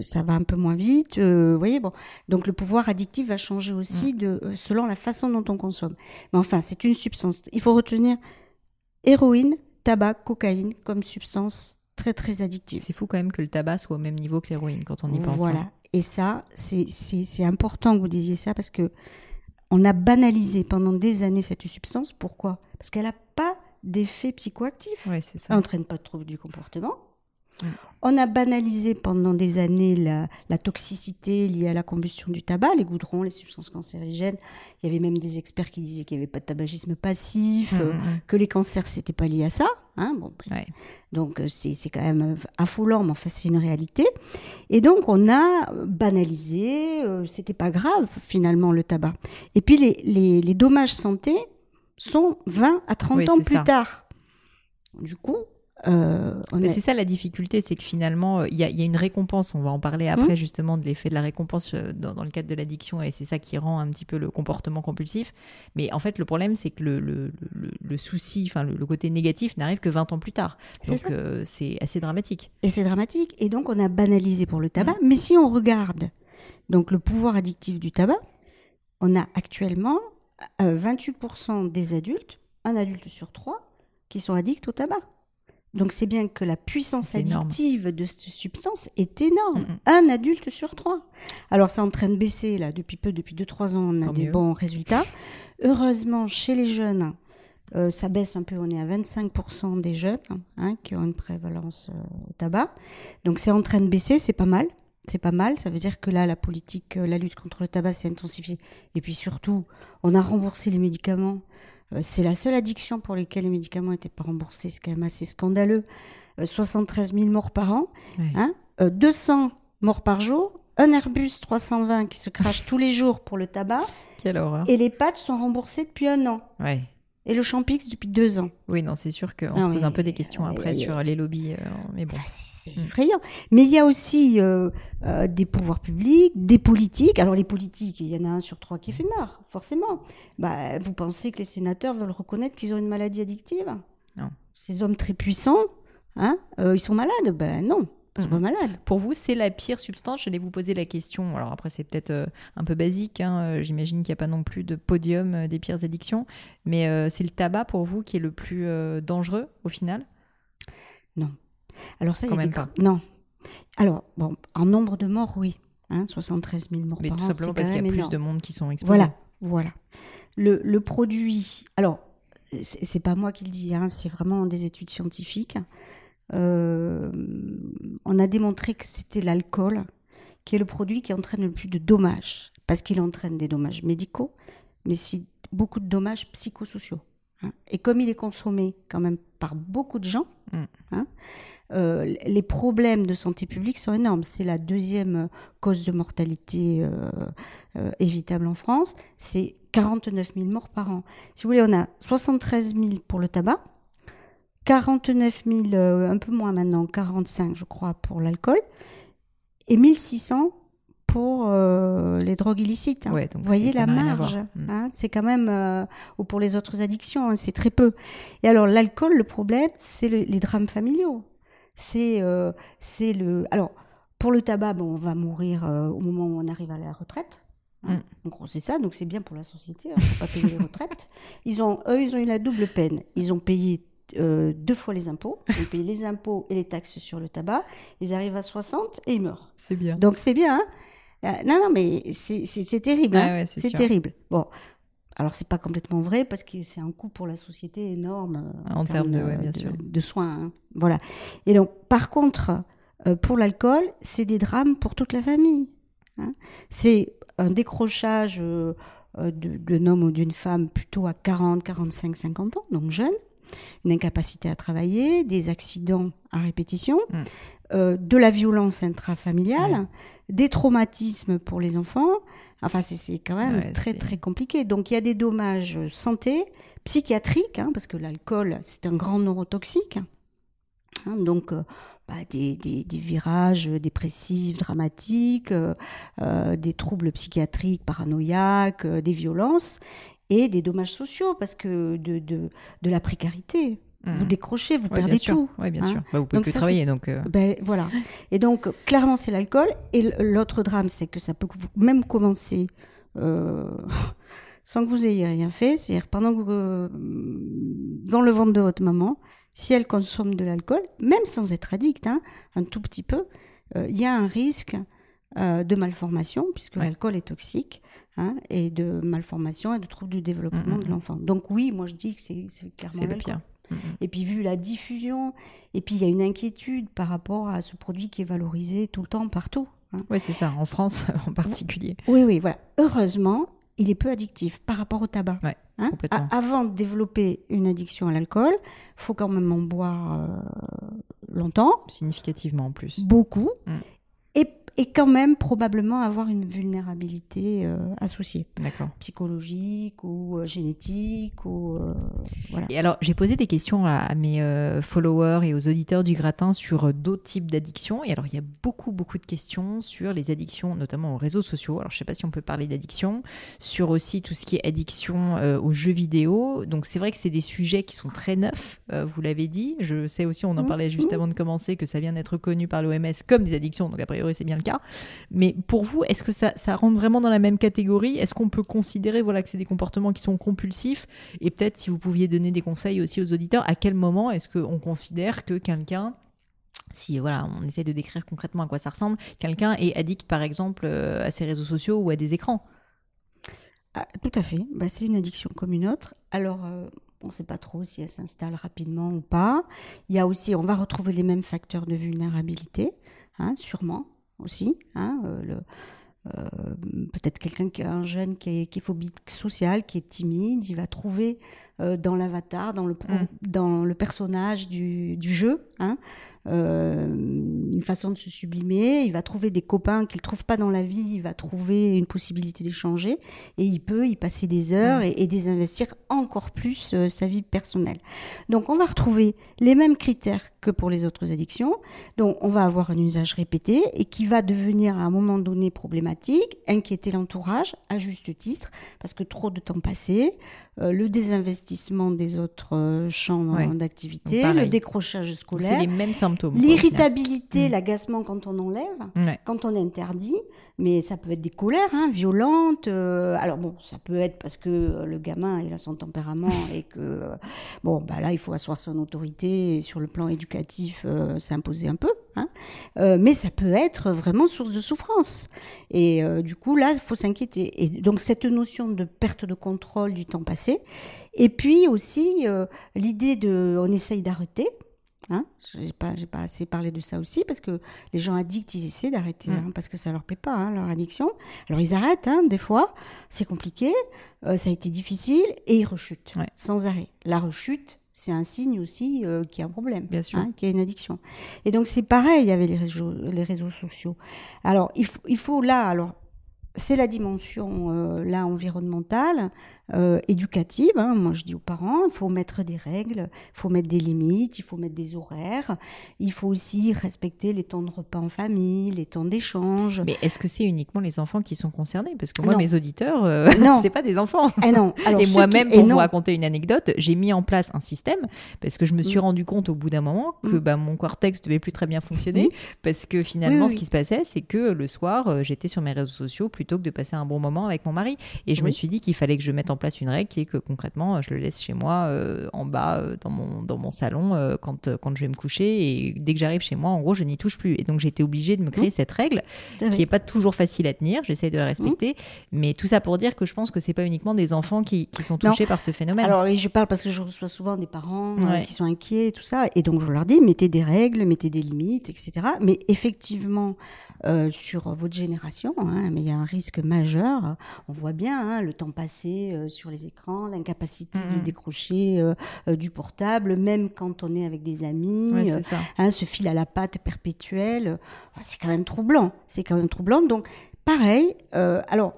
ça va un peu moins vite. Euh, vous voyez, bon. Donc le pouvoir addictif va changer aussi mm. de, euh, selon la façon dont on consomme. Mais enfin, c'est une substance. Il faut retenir héroïne, tabac, cocaïne comme substance très très addictive. C'est fou quand même que le tabac soit au même niveau que l'héroïne quand on y pense. Voilà. Hein. Et ça, c'est important que vous disiez ça parce que on a banalisé pendant des années cette substance. Pourquoi? Parce qu'elle n'a pas d'effet psychoactif. Ouais, ça. Elle n'entraîne pas de troubles du comportement. On a banalisé pendant des années la, toxicité liée à la combustion du tabac, les goudrons, les substances cancérigènes. Il y avait même des experts qui disaient qu'il n'y avait pas de tabagisme passif, mmh, euh, mmh. que les cancers, c'était pas lié à ça. Hein, bon, Donc euh, c'est quand même euh, affolant, mais enfin c'est une réalité. Et donc on a banalisé, c'était pas grave finalement le tabac. Et puis les, les, dommages santé sont 20 à 30 ans plus tard. Du coup, euh, c'est ça la difficulté, c'est que finalement, euh, il y, a une récompense. On va en parler après, mmh. justement, de l'effet de la récompense euh, dans, le cadre de l'addiction, et c'est ça qui rend un petit peu le comportement compulsif. Mais en fait, le problème, c'est que le, souci, enfin, le, côté négatif n'arrive que 20 ans plus tard. Donc, c'est assez dramatique. Et c'est dramatique. Et donc, on a banalisé pour le tabac. Mmh. Mais si on regarde donc le pouvoir addictif du tabac, on a actuellement 28% des adultes, un adulte sur trois, qui sont addicts au tabac. Donc c'est bien que la puissance addictive de cette substance est énorme. Un adulte sur trois. Alors c'est en train de baisser là depuis peu, depuis 2-3 ans, on a des bons résultats. Heureusement, chez les jeunes, euh, ça baisse un peu, on est à 25% des jeunes hein, qui ont une prévalence euh, au tabac. Donc c'est en train de baisser, c'est pas mal. C'est pas mal, ça veut dire que là, la politique, euh, la lutte contre le tabac s'est intensifiée. Et puis surtout, on a remboursé les médicaments c'est la seule addiction pour laquelle les médicaments n'étaient pas remboursés. C'est quand même assez scandaleux. 73 euh, 000 morts par an, 200 hein. euh, morts par jour, un Airbus 320 qui se crache tous les jours pour le tabac. Et les patchs sont remboursés depuis un an. Ouais et le Champix depuis deux ans. Oui, non, c'est sûr qu'on se pose un peu des questions après sur les lobbies. Euh, mais bon. C'est mm. effrayant. Mais il y a aussi euh, euh, des pouvoirs publics, des politiques. Alors les politiques, il y en a un sur trois qui est fumeur, forcément. Bah, vous pensez que les sénateurs veulent reconnaître qu'ils ont une maladie addictive? Non. Ces hommes très puissants, hein, ils sont malades? Ben non. Mhm. malade. Pour vous, c'est la pire substance? J'allais vous poser la question. Alors après, c'est peut-être euh, un peu basique. Hein, euh, j'imagine qu'il n'y a pas non plus de podium euh, des pires addictions. Mais c'est le tabac pour vous qui est le plus dangereux au final? Non. Alors ça, il y a des... Non. Alors, bon, en nombre de morts, oui. Hein, 73 000 morts Mais par tout simplement parce qu'il y a plus de monde qui sont exposés. Voilà, voilà. Le, le produit... Alors, c'est pas moi qui le dis, hein, c'est vraiment des études scientifiques. Euh, on a démontré que c'était l'alcool qui est le produit qui entraîne le plus de dommages, parce qu'il entraîne des dommages médicaux, mais aussi beaucoup de dommages psychosociaux. Hein. Et comme il est consommé quand même par beaucoup de gens, mm. hein, euh, les problèmes de santé publique sont énormes. C'est la deuxième cause de mortalité euh, évitable en France. C'est 49 000 morts par an. Si vous voulez, on a 73 000 pour le tabac, 49 000, euh, un peu moins maintenant, 45 je crois pour l'alcool, et 1600 pour euh, les drogues illicites. Hein. Vous voyez la marge, mm. hein, c'est quand même, euh, ou pour les autres addictions, hein, c'est très peu. Et alors l'alcool, le problème, c'est les drames familiaux. C'est c'est le. Alors, pour le tabac, bon, on va mourir au moment où on arrive à la retraite. En gros, c'est ça. Donc, c'est bien pour la société. Hein, pas payer les retraites. Ils ont, eux, ils ont eu la double peine. Ils ont payé euh, deux fois les impôts. Ils payent les impôts et les taxes sur le tabac. Ils arrivent à 60 et ils meurent. C'est bien. Donc, c'est bien. Hein. Euh, non, non, mais c'est terrible. c'est terrible. Bon. Alors, c'est pas complètement vrai parce que c'est un coût pour la société énorme euh, en, termes, de, de, soins. Voilà. Et donc, par contre, pour l'alcool, c'est des drames pour toute la famille. C'est un décrochage euh, euh, d'un homme ou d'une femme plutôt à 40, 45, 50 ans, donc jeune, une incapacité à travailler, des accidents à répétition, mm. euh, de la violence intrafamiliale, des traumatismes pour les enfants. Enfin, c'est quand même très, très compliqué. Donc, il y a des dommages santé, psychiatriques, hein, parce que l'alcool, c'est un grand neurotoxique. Hein, donc, bah, des, des, virages dépressifs, dramatiques, euh, euh, des troubles psychiatriques, paranoïaques, euh, des violences et des dommages sociaux parce que de, de, de la précarité. Vous mmh. décrochez, vous perdez tout. Oui, bien hein. sûr. Bah, vous pouvez plus travailler, donc. Ben, voilà. Et donc, clairement, c'est l'alcool. Et l'autre drame, c'est que ça peut même commencer sans que vous ayez rien fait. C'est-à-dire pendant que vous, dans le ventre de votre maman, si elle consomme de l'alcool, même sans être addict, hein, un tout petit peu, euh, il y a un risque euh, de malformation, puisque l'alcool est toxique, hein, et de malformation et de troubles du développement mm, mm, de mm. l'enfant. Donc oui, moi je dis que c'est clairement le pire. Et puis vu la diffusion, et puis il y a une inquiétude par rapport à ce produit qui est valorisé tout le temps partout. Hein. Oui, c'est ça, en France en particulier. Oui, oui, voilà. Heureusement, il est peu addictif par rapport au tabac. Hein avant de développer une addiction à l'alcool, il faut quand même en boire euh, longtemps. Significativement en plus. Beaucoup. Mm et quand même probablement avoir une vulnérabilité euh, associée. D'accord. Psychologique ou euh, génétique ou euh, voilà. Et alors j'ai posé des questions à, mes followers et aux auditeurs du gratin sur d'autres types d'addictions. Et alors il y a beaucoup beaucoup de questions sur les addictions, notamment aux réseaux sociaux. Alors je sais pas si on peut parler d'addiction, sur aussi tout ce qui est addiction aux jeux vidéo. Donc c'est vrai que c'est des sujets qui sont très neufs. vous l'avez dit. Je sais aussi, on en mmh. parlait juste mmh. avant de commencer, que ça vient d'être connu par l'OMS comme des addictions. Donc a priori c'est bien le mais pour vous, est-ce que ça, rentre vraiment dans la même catégorie? Est-ce qu'on peut considérer voilà, que c'est des comportements qui sont compulsifs? Et peut-être si vous pouviez donner des conseils aussi aux auditeurs, à quel moment est-ce qu'on considère que quelqu'un si voilà, on essaie de décrire concrètement à quoi ça ressemble, quelqu'un est addict par exemple euh, à ses réseaux sociaux ou à des écrans? Ah, tout à fait, bah, c'est une addiction comme une autre. Alors, euh, on ne sait pas trop si elle s'installe rapidement ou pas. Il y a aussi, on va retrouver les mêmes facteurs de vulnérabilité, hein, sûrement aussi. Hein, euh, le, euh, peut-être quelqu'un qui est un jeune qui est, qui est, phobique social, qui est timide, il va trouver euh, dans l'avatar, dans le, mm. dans le personnage du, du jeu, hein, une façon de se sublimer. Il va trouver des copains qu'il ne trouve pas dans la vie, il va trouver une possibilité d'échanger et il peut y passer des heures mm. et, désinvestir encore plus euh, sa vie personnelle. Donc on va retrouver les mêmes critères que pour les autres addictions. Donc on va avoir un usage répété et qui va devenir à un moment donné problématique, inquiéter l'entourage à juste titre parce que trop de temps passé, le désinvestissement des autres euh, champs d'activité, le décrochage scolaire. C'est les mêmes symptômes. L'irritabilité, mm. l'agacement quand on enlève, quand on interdit, mais ça peut être des colères hein, violentes. Euh, alors bon, ça peut être parce que euh, le gamin il a son tempérament et que bon bah là il faut asseoir son autorité et sur le plan éducatif s'imposer un peu. Hein. mais ça peut être vraiment source de souffrance. Et du coup là il faut s'inquiéter. Et donc cette notion de perte de contrôle du temps passé, et puis aussi, euh, l'idée de. On essaye d'arrêter. Hein je n'ai pas, pas, assez parlé de ça aussi, parce que les gens addicts, ils essaient d'arrêter, mm. hein, parce que ça leur plaît pas, hein, leur addiction. Alors ils arrêtent, hein, des fois, c'est compliqué, euh, ça a été difficile, et ils rechutent, sans arrêt. La rechute, c'est un signe aussi euh, qu'il y a un problème, Bien sûr. qu'il y a une addiction. Et donc c'est pareil avec les réseaux, les réseaux sociaux. Alors il, il faut là, alors c'est la dimension euh, là environnementale, euh, éducative. Hein. Moi, je dis aux parents, il faut mettre des règles, il faut mettre des limites, il faut mettre des horaires. Il faut aussi respecter les temps de repas en famille, les temps d'échange. Mais est-ce que c'est uniquement les enfants qui sont concernés? Parce que moi, mes auditeurs, euh, non, c'est pas des enfants. Et eh non. Et moi-même, pour vous raconter une anecdote, j'ai mis en place un système parce que je me suis mm. rendu compte au bout d'un moment que mm. bah, mon cortex devait plus très bien fonctionner parce que finalement, ce qui se passait, c'est que le soir, j'étais sur mes réseaux sociaux plutôt que de passer un bon moment avec mon mari. Et je me suis dit qu'il fallait que je mette en place une règle qui est que concrètement, je le laisse chez moi euh, en bas euh, dans, mon, dans mon salon euh, quand, quand je vais me coucher. Et dès que j'arrive chez moi, en gros, je n'y touche plus. Et donc, j'ai été obligée de me créer cette règle qui n'est pas toujours facile à tenir. J'essaie de la respecter. Mais tout ça pour dire que je pense que c'est pas uniquement des enfants qui, qui sont touchés par ce phénomène. Alors, je parle parce que je reçois souvent des parents qui sont inquiets et tout ça. Et donc, je leur dis, mettez des règles, mettez des limites, etc. Mais effectivement, sur votre génération, hein, mais il y a un risque majeur. On voit bien hein, le temps passé sur les écrans, l'incapacité de décrocher euh, euh, du portable, même quand on est avec des amis, euh, hein, ce fil à la patte perpétuel, c'est quand même troublant. C'est quand même troublant. Donc, pareil. alors,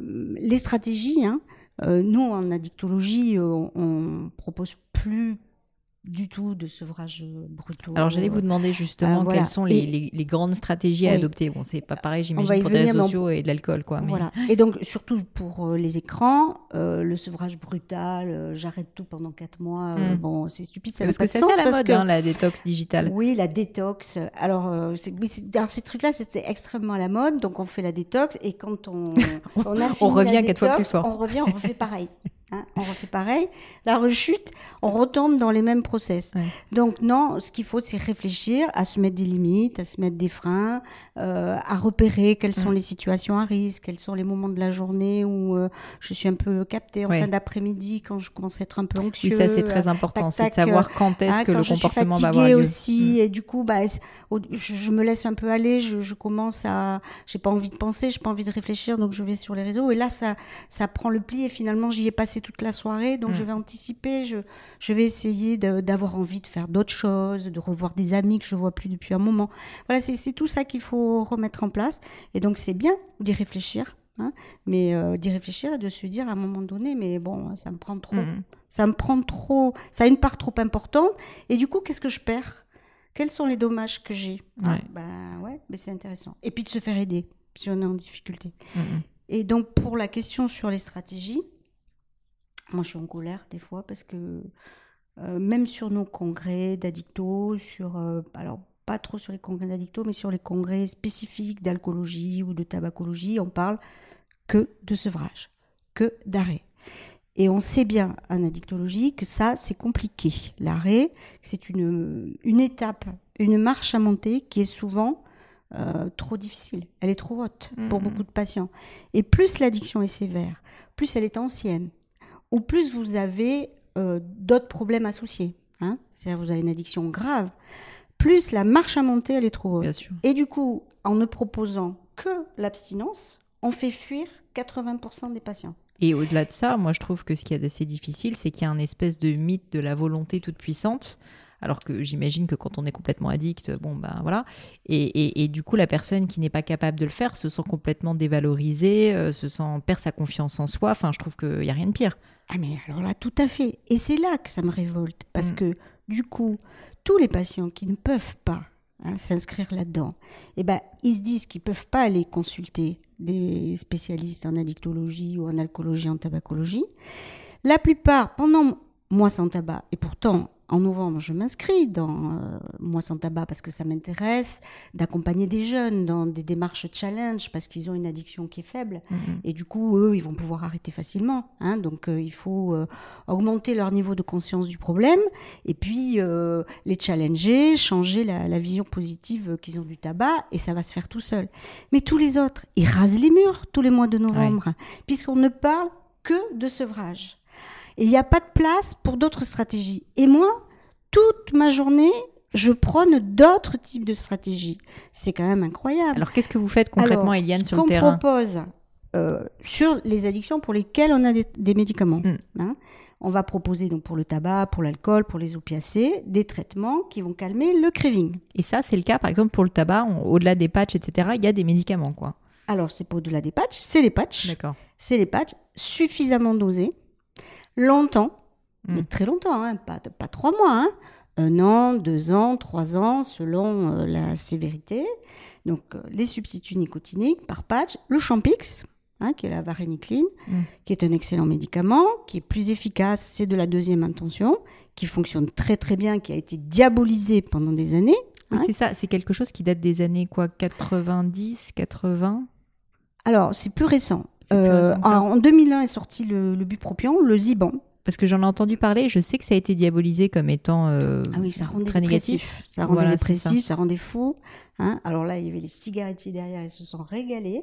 les stratégies. Hein, nous, en addictologie, on, on propose plus du tout de sevrage brutaux. Alors j'allais vous demander justement euh, quelles sont les, les, grandes stratégies à adopter. Bon, c'est pas pareil, j'imagine, pour des réseaux sociaux et de l'alcool, quoi. Voilà. Et donc surtout pour euh, les écrans, euh, le sevrage brutal, j'arrête tout pendant quatre mois. Hmm. bon, c'est stupide, ça parce que c'est ça la mode, hein, la détox digitale. Oui, la détox. Alors, ces trucs-là, c'était extrêmement à la mode, donc on fait la détox et quand on on, on revient quatre fois plus fort. On revient, on refait pareil. Hein, on refait pareil. La rechute, on retombe dans les mêmes process. Donc non, ce qu'il faut, c'est réfléchir à se mettre des limites, à se mettre des freins, euh, à repérer quelles sont les situations à risque, quels sont les moments de la journée où euh, je suis un peu captée en fin d'après-midi quand je commence à être un peu anxieux. Oui, ça c'est très important, c'est de savoir quand est-ce hein, que le comportement va avoir lieu. aussi, mm. et du coup, bah, je, me laisse un peu aller, je, commence à, j'ai pas envie de penser, j'ai pas envie de réfléchir, donc je vais sur les réseaux, et là ça, ça prend le pli, et finalement j'y ai passé toute la soirée, donc mm. je vais anticiper, je, je vais essayer d'avoir envie de faire d'autres choses, de revoir des amis que je vois plus depuis un moment. Voilà, c'est tout ça qu'il faut remettre en place. Et donc c'est bien d'y réfléchir, hein, mais euh, d'y réfléchir et de se dire à un moment donné, mais bon, ça me prend trop, mm. ça me prend trop, ça a une part trop importante. Et du coup, qu'est-ce que je perds? Quels sont les dommages que j'ai? Ben ouais, mais c'est intéressant. Et puis de se faire aider si on est en difficulté. Mm, et donc pour la question sur les stratégies, moi, je suis en colère des fois parce que euh, même sur nos congrès d'addictos, sur euh, alors pas trop sur les congrès d'addictos, mais sur les congrès spécifiques d'alcoolologie ou de tabacologie, on parle que de sevrage, que d'arrêt. Et on sait bien en addictologie que ça, c'est compliqué. L'arrêt, c'est une, une étape, une marche à monter qui est souvent euh, trop difficile. Elle est trop haute pour mmh. beaucoup de patients. Et plus l'addiction est sévère, plus elle est ancienne, ou plus vous avez euh, d'autres problèmes associés. Hein C'est-à-dire vous avez une addiction grave. Plus la marche à monter, elle est trop haute. Et du coup, en ne proposant que l'abstinence, on fait fuir 80% des patients. Et au-delà de ça, moi je trouve que ce qui est assez difficile, c'est qu'il y a un espèce de mythe de la volonté toute puissante. Alors que j'imagine que quand on est complètement addict, bon ben voilà. Et, et, du coup, la personne qui n'est pas capable de le faire se sent complètement dévalorisée, euh, se sent perd sa confiance en soi. Enfin, je trouve qu'il n'y a rien de pire. Ah mais alors là, tout à fait. Et c'est là que ça me révolte. Parce mm. que du coup, tous les patients qui ne peuvent pas hein, s'inscrire là-dedans, eh ben, ils se disent qu'ils ne peuvent pas aller consulter des spécialistes en addictologie ou en alcoolologie, en tabacologie. La plupart, pendant Moi sans tabac, et pourtant en novembre, je m'inscris dans euh, Moi sans tabac parce que ça m'intéresse, d'accompagner des jeunes dans des démarches challenge parce qu'ils ont une addiction qui est faible. Mhm. Et du coup, eux, ils vont pouvoir arrêter facilement. Hein. donc, euh, il faut euh, augmenter leur niveau de conscience du problème et puis les challenger, changer la, vision positive qu'ils ont du tabac et ça va se faire tout seul. Mais tous les autres, ils rasent les murs tous les mois de novembre puisqu'on ne parle que de sevrage. Et il n'y a pas de place pour d'autres stratégies. Et moi, toute ma journée, je prône d'autres types de stratégies. C'est quand même incroyable. Alors, qu'est-ce que vous faites concrètement, Eliane, sur le terrain qu'on propose euh, sur les addictions pour lesquelles on a des, médicaments. Hmm. Hein. on va proposer donc pour le tabac, pour l'alcool, pour les opiacés, des traitements qui vont calmer le craving. Et ça, c'est le cas, par exemple, pour le tabac, au-delà des patchs, etc., il y a des médicaments, quoi. Alors, c'est pas au-delà des patchs, c'est les patchs. D'accord. C'est les patchs suffisamment dosés, longtemps, mais hmm. très longtemps, hein, pas, pas trois mois, hein. un an, deux ans, trois ans, selon euh, la sévérité. Donc, euh, les substituts nicotiniques par patch, le Champix, hein, qui est la varénicline, hmm. qui est un excellent médicament, qui est plus efficace, c'est de la deuxième intention, qui fonctionne très très bien, qui a été diabolisé pendant des années. Hein. C'est ça, c'est quelque chose qui date des années quoi, 90, 80 Alors, c'est plus récent. Euh, en 2001 est sorti le, le bupropion, le Ziban, parce que j'en ai entendu parler, je sais que ça a été diabolisé comme étant euh, ah oui, ça très négatif. Ça rendait dépressif, ça. rendait fou. Hein. Alors là, il y avait les cigarettiers derrière, ils se sont régalés.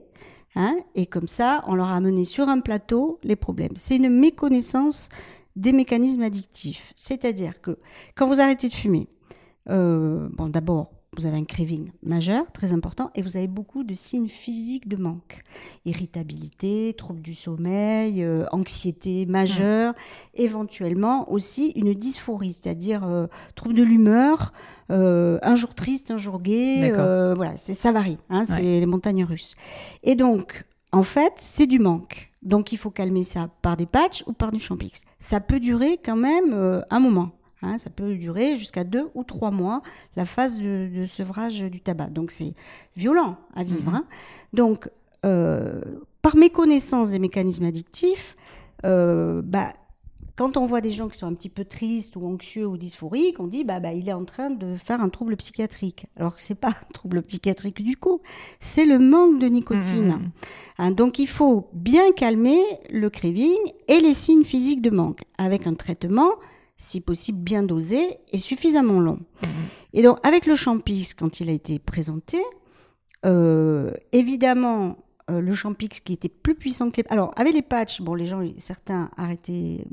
Hein. Et comme ça, on leur a amené sur un plateau les problèmes. C'est une méconnaissance des mécanismes addictifs. C'est-à-dire que quand vous arrêtez de fumer, euh, bon, d'abord, vous avez un craving majeur, très important, et vous avez beaucoup de signes physiques de manque. Irritabilité, trouble du sommeil, euh, anxiété majeure, éventuellement aussi une dysphorie, c'est-à-dire euh, trouble de l'humeur, euh, un jour triste, un jour gai, voilà, ça varie, hein, c'est les montagnes russes. Et donc, en fait, c'est du manque. Donc il faut calmer ça par des patchs ou par du champix. Ça peut durer quand même un moment. Hein, ça peut durer jusqu'à deux ou trois mois, la phase de, sevrage du tabac. Donc c'est violent à vivre. Mhm. Hein. Donc, euh, par méconnaissance des mécanismes addictifs, euh, bah, quand on voit des gens qui sont un petit peu tristes ou anxieux ou dysphoriques, on dit bah, bah il est en train de faire un trouble psychiatrique. Alors que c'est pas un trouble psychiatrique du coup, c'est le manque de nicotine. Mhm. Hein, donc il faut bien calmer le craving et les signes physiques de manque avec un traitement si possible bien dosé et suffisamment long. Mhm. Et donc avec le Champix, quand il a été présenté, euh, évidemment, euh, le Champix qui était plus puissant que les... Alors avec les patchs, bon les gens, certains arrêtaient...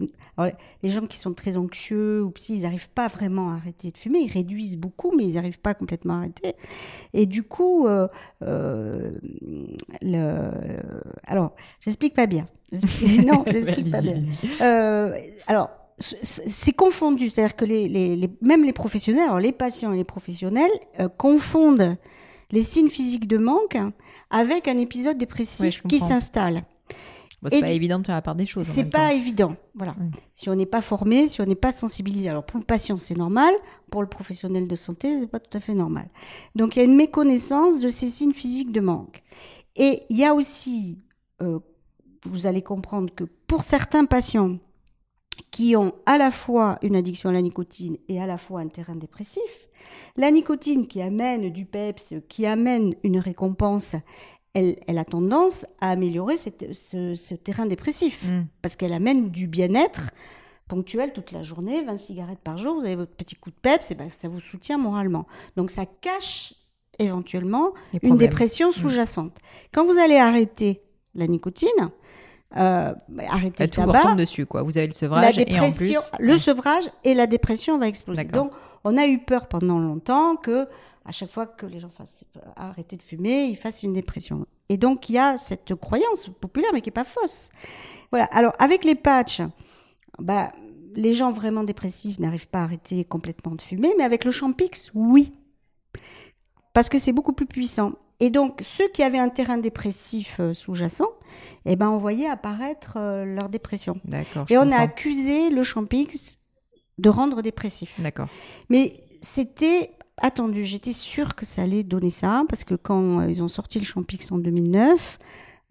les gens qui sont très anxieux ou si ils n'arrivent pas vraiment à arrêter de fumer, ils réduisent beaucoup, mais ils n'arrivent pas complètement à arrêter. Et du coup, euh, le... alors, j'explique pas bien. Non, j'explique pas bien. alors, c'est confondu, c'est-à-dire que les, les, même les professionnels, alors les patients et les professionnels euh, confondent les signes physiques de manque avec un épisode dépressif qui s'installe. c'est pas évident de faire la part des choses. C'est pas évident, voilà. Si on n'est pas formé, si on n'est pas sensibilisé, alors pour le patient c'est normal, pour le professionnel de santé c'est pas tout à fait normal. Donc il y a une méconnaissance de ces signes physiques de manque. Et il y a aussi, euh, vous allez comprendre que pour certains patients, qui ont à la fois une addiction à la nicotine et à la fois un terrain dépressif. La nicotine qui amène du PEPS, qui amène une récompense, elle, elle a tendance à améliorer ce, terrain dépressif mm. parce qu'elle amène du bien-être ponctuel toute la journée, 20 cigarettes par jour, vous avez votre petit coup de PEPS, et ben ça vous soutient moralement. Donc ça cache éventuellement une dépression mm. sous-jacente. Quand vous allez arrêter la nicotine, euh, arrêter le tout tabac. dessus, quoi. Vous avez le sevrage et en plus... Le sevrage et la dépression va exploser. Donc, on a eu peur pendant longtemps que, à chaque fois que les gens fassent euh, arrêter de fumer, ils fassent une dépression. Et donc, il y a cette croyance populaire, mais qui n'est pas fausse. Voilà. Alors, avec les patchs, bah, les gens vraiment dépressifs n'arrivent pas à arrêter complètement de fumer, mais avec le Champix, oui. Parce que c'est beaucoup plus puissant. Et donc, ceux qui avaient un terrain dépressif euh, sous-jacent, eh ben, on voyait apparaître euh, leur dépression. D'accord. Et on a accusé le Champix de rendre dépressif. D'accord. Mais c'était attendu. J'étais sûre que ça allait donner ça, parce que quand euh, ils ont sorti le Champix en 2009,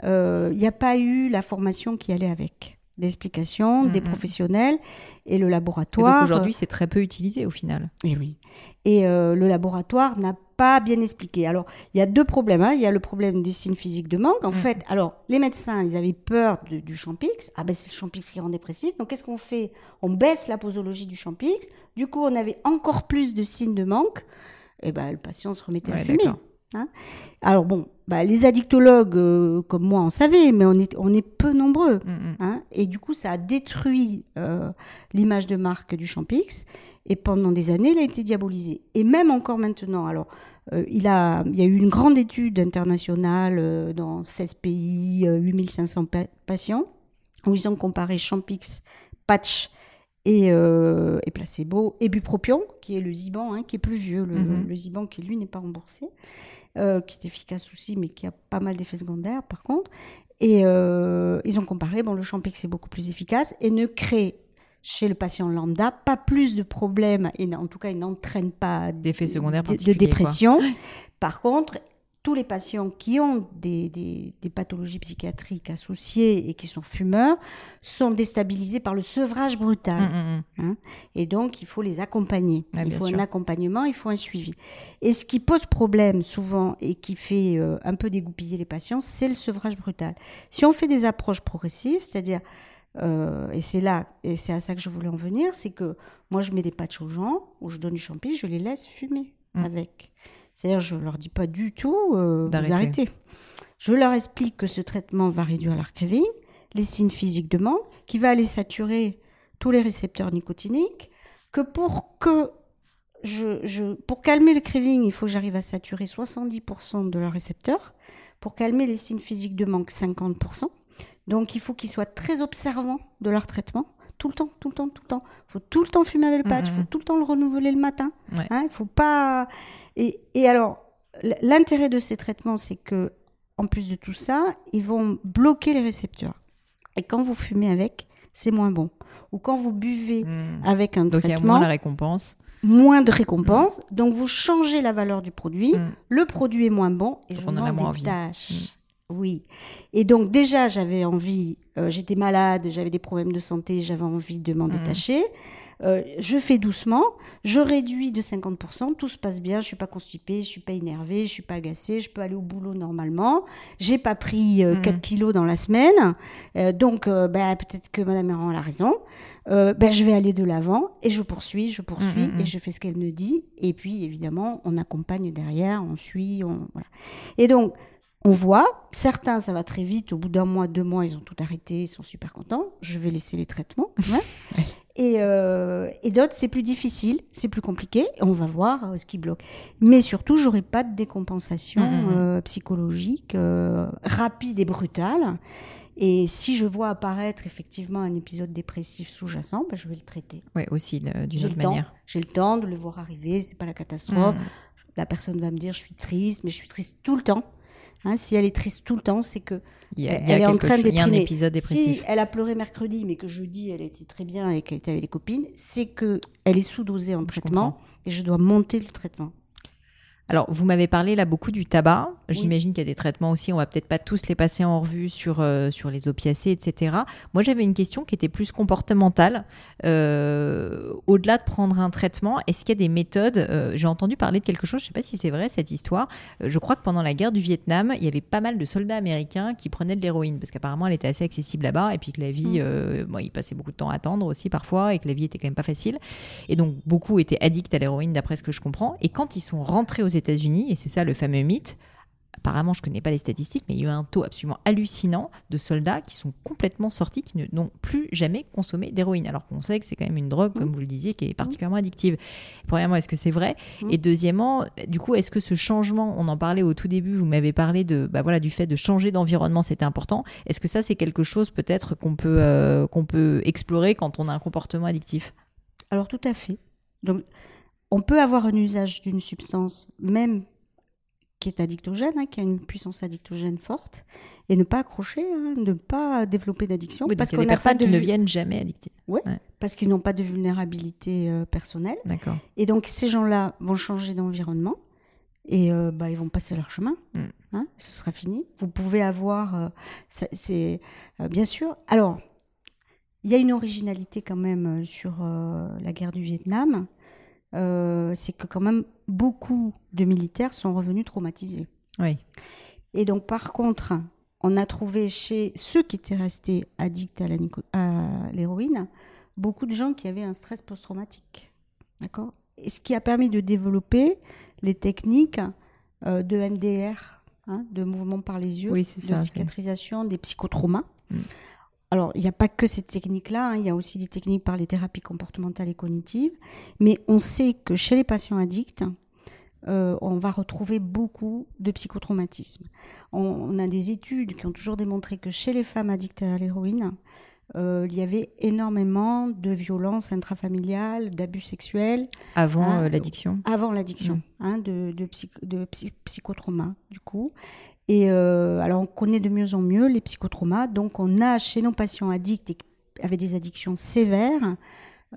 il n'y a pas eu la formation qui allait avec d'explications des professionnels et le laboratoire. Aujourd'hui, c'est très peu utilisé au final. Et eh oui. Et le laboratoire n'a pas bien expliqué. Alors, il y a deux problèmes. Hein. Il y a le problème des signes physiques de manque. En mm. fait, alors, les médecins, ils avaient peur du champix. Ah ben, c'est le champix qui rend dépressif. Donc, qu'est-ce qu'on fait? On baisse la posologie du champix. Du coup, on avait encore plus de signes de manque. Et ben, le patient se remettait à fumer. Hein. Alors bon, bah, les addictologues euh, comme moi en savaient, mais on est, on est peu nombreux. Mm, mm. Hein. et du coup, ça a détruit euh, l'image de marque du Champix. Et pendant des années, il a été diabolisé. Et même encore maintenant, alors, euh, il, a, il y a eu une grande étude internationale dans 16 pays, 8500 patients, où ils ont comparé Champix, patch et, et, placebo, et bupropion, qui est le Ziban, hein, qui est plus vieux, le, mm-hmm. le Ziban qui lui n'est pas remboursé. euh, qui est efficace aussi, mais qui a pas mal d'effets secondaires par contre. Et euh, ils ont comparé, bon, le Champix est beaucoup plus efficace et ne crée chez le patient lambda pas plus de problèmes, et en tout cas, il n'entraîne pas d'effets secondaires de, de dépression. Par contre, tous les patients qui ont des, des, pathologies psychiatriques associées et qui sont fumeurs sont déstabilisés par le sevrage brutal. Mmh, mmh, mmh. Hein. et donc, il faut les accompagner. il faut un accompagnement, il faut un suivi. Et ce qui pose problème souvent et qui fait euh, un peu dégoupiller les patients, c'est le sevrage brutal. Si on fait des approches progressives, c'est-à-dire, euh, et c'est là, et c'est à ça que je voulais en venir, c'est que moi, je mets des patchs aux gens, où je donne du champi, je les laisse fumer avec. C'est-à-dire, je ne leur dis pas du tout euh, d'arrêter. Je leur explique que ce traitement va réduire leur craving, les signes physiques de manque, qui va aller saturer tous les récepteurs nicotiniques, que pour que je, pour calmer le craving, il faut que j'arrive à saturer 70% de leurs récepteurs. Pour calmer les signes physiques de manque, 50%. Donc il faut qu'ils soient très observants de leur traitement tout le temps, tout le temps, tout le temps. Il faut tout le temps fumer avec le patch, il faut tout le temps le renouveler le matin. Hein, il faut pas. Et, et alors, l'intérêt de ces traitements, c'est que, en plus de tout ça, ils vont bloquer les récepteurs. Et quand vous fumez avec, c'est moins bon. Ou quand vous buvez hmm. avec un Donc traitement. il y a moins de récompense. Moins de récompense. Donc vous changez la valeur du produit. Hmm. Le produit est moins bon et je m'en détache. Oui. Et donc déjà, j'avais envie, euh, j'étais malade, j'avais des problèmes de santé, j'avais envie de m'en mmh. détacher. Euh, je fais doucement, je réduis de 50%, tout se passe bien, je suis pas constipée, je suis pas énervée, je suis pas agacée, je peux aller au boulot normalement, j'ai pas pris 4 euh, mmh. kilos dans la semaine, donc bah, peut-être que Madame Errand a raison, ben, je vais aller de l'avant et je poursuis, je poursuis mmh, et je fais ce qu'elle me dit, et puis évidemment on accompagne derrière, on suit, on, voilà. Et donc on voit, certains, ça va très vite, au bout d'un mois, deux mois, ils ont tout arrêté, ils sont super contents. Je vais laisser les traitements. Euh, et, d'autres, c'est plus difficile, c'est plus compliqué, et on va voir euh, ce qui bloque. Mais surtout, j'aurai pas de décompensation mmh, mmh, mmh. Euh, psychologique rapide et brutale. Et si je vois apparaître effectivement un épisode dépressif sous-jacent, ben, je vais le traiter. Oui, aussi d'une autre manière. J'ai le temps de le voir arriver, c'est pas la catastrophe. La personne va me dire je suis triste, mais je suis triste tout le temps. Hein, si elle est triste tout le temps, c'est que elle est en train de un épisode dépressif. Si elle a pleuré mercredi, mais que jeudi elle était très bien et qu'elle était avec les copines, c'est que elle est sous-dosée en traitement et je dois monter le traitement. Alors, vous m'avez parlé là beaucoup du tabac. J'imagine qu'il y a des traitements aussi. On va peut-être pas tous les passer en revue sur, euh, sur les opiacés, etc. Moi, j'avais une question qui était plus comportementale. Euh, au-delà de prendre un traitement, est-ce qu'il y a des méthodes euh, J'ai entendu parler de quelque chose, je ne sais pas si c'est vrai cette histoire. je crois que pendant la guerre du Vietnam, il y avait pas mal de soldats américains qui prenaient de l'héroïne parce qu'apparemment elle était assez accessible là-bas et puis que la vie, mmh. bon, ils passaient beaucoup de temps à attendre aussi parfois et que la vie était quand même pas facile. Et donc, beaucoup étaient addicts à l'héroïne d'après ce que je comprends. Et quand ils sont rentrés aux États-Unis, et c'est ça le fameux mythe. Apparemment, je ne connais pas les statistiques, mais il y a eu un taux absolument hallucinant de soldats qui sont complètement sortis, qui n'ont plus jamais consommé d'héroïne, alors qu'on sait que c'est quand même une drogue, comme mmh. vous le disiez, qui est particulièrement addictive. Premièrement, est-ce que c'est vrai? Mmh. Et deuxièmement, du coup, est-ce que ce changement, on en parlait au tout début, vous m'avez parlé de, bah voilà, du fait de changer d'environnement, c'était important. Est-ce que ça, c'est quelque chose peut-être qu'on peut, euh, qu'on peut explorer quand on a un comportement addictif? Alors tout à fait. Donc on peut avoir un usage d'une substance, même qui est addictogène, hein, qui a une puissance addictogène forte, et ne pas accrocher, hein, ne pas développer d'addiction. parce qu'on n'a pas de... qui ne viennent jamais addictés. Oui, parce qu'ils n'ont pas de vulnérabilité euh, personnelle. D'accord. Et donc ces gens-là vont changer d'environnement et euh, bah, ils vont passer leur chemin. Mm. Hein, ce sera fini. Vous pouvez avoir, euh, c'est bien sûr. Alors, il y a une originalité quand même sur la guerre du Vietnam euh, c'est que quand même beaucoup de militaires sont revenus traumatisés. Oui. Et donc par contre, on a trouvé chez ceux qui étaient restés addicts à l'héroïne beaucoup de gens qui avaient un stress post-traumatique. D'accord? Et ce qui a permis de développer les techniques euh, de MDR, hein, de mouvement par les yeux, de cicatrisation des psychotraumas. Mm alors, il n'y a pas que ces techniques-là, hein, il y a aussi des techniques par les thérapies comportementales et cognitives, mais on sait que chez les patients addicts, euh, on va retrouver beaucoup de psychotraumatismes. On, a des études qui ont toujours démontré que chez les femmes addictes à l'héroïne, il y avait énormément de violences intrafamiliales, d'abus sexuels. Avant hein, l'addiction Avant l'addiction, mm. hein, de, de, de psychotrauma, du coup. Et alors, on connaît de mieux en mieux les psychotraumas. Donc, on a chez nos patients addicts et avec des addictions sévères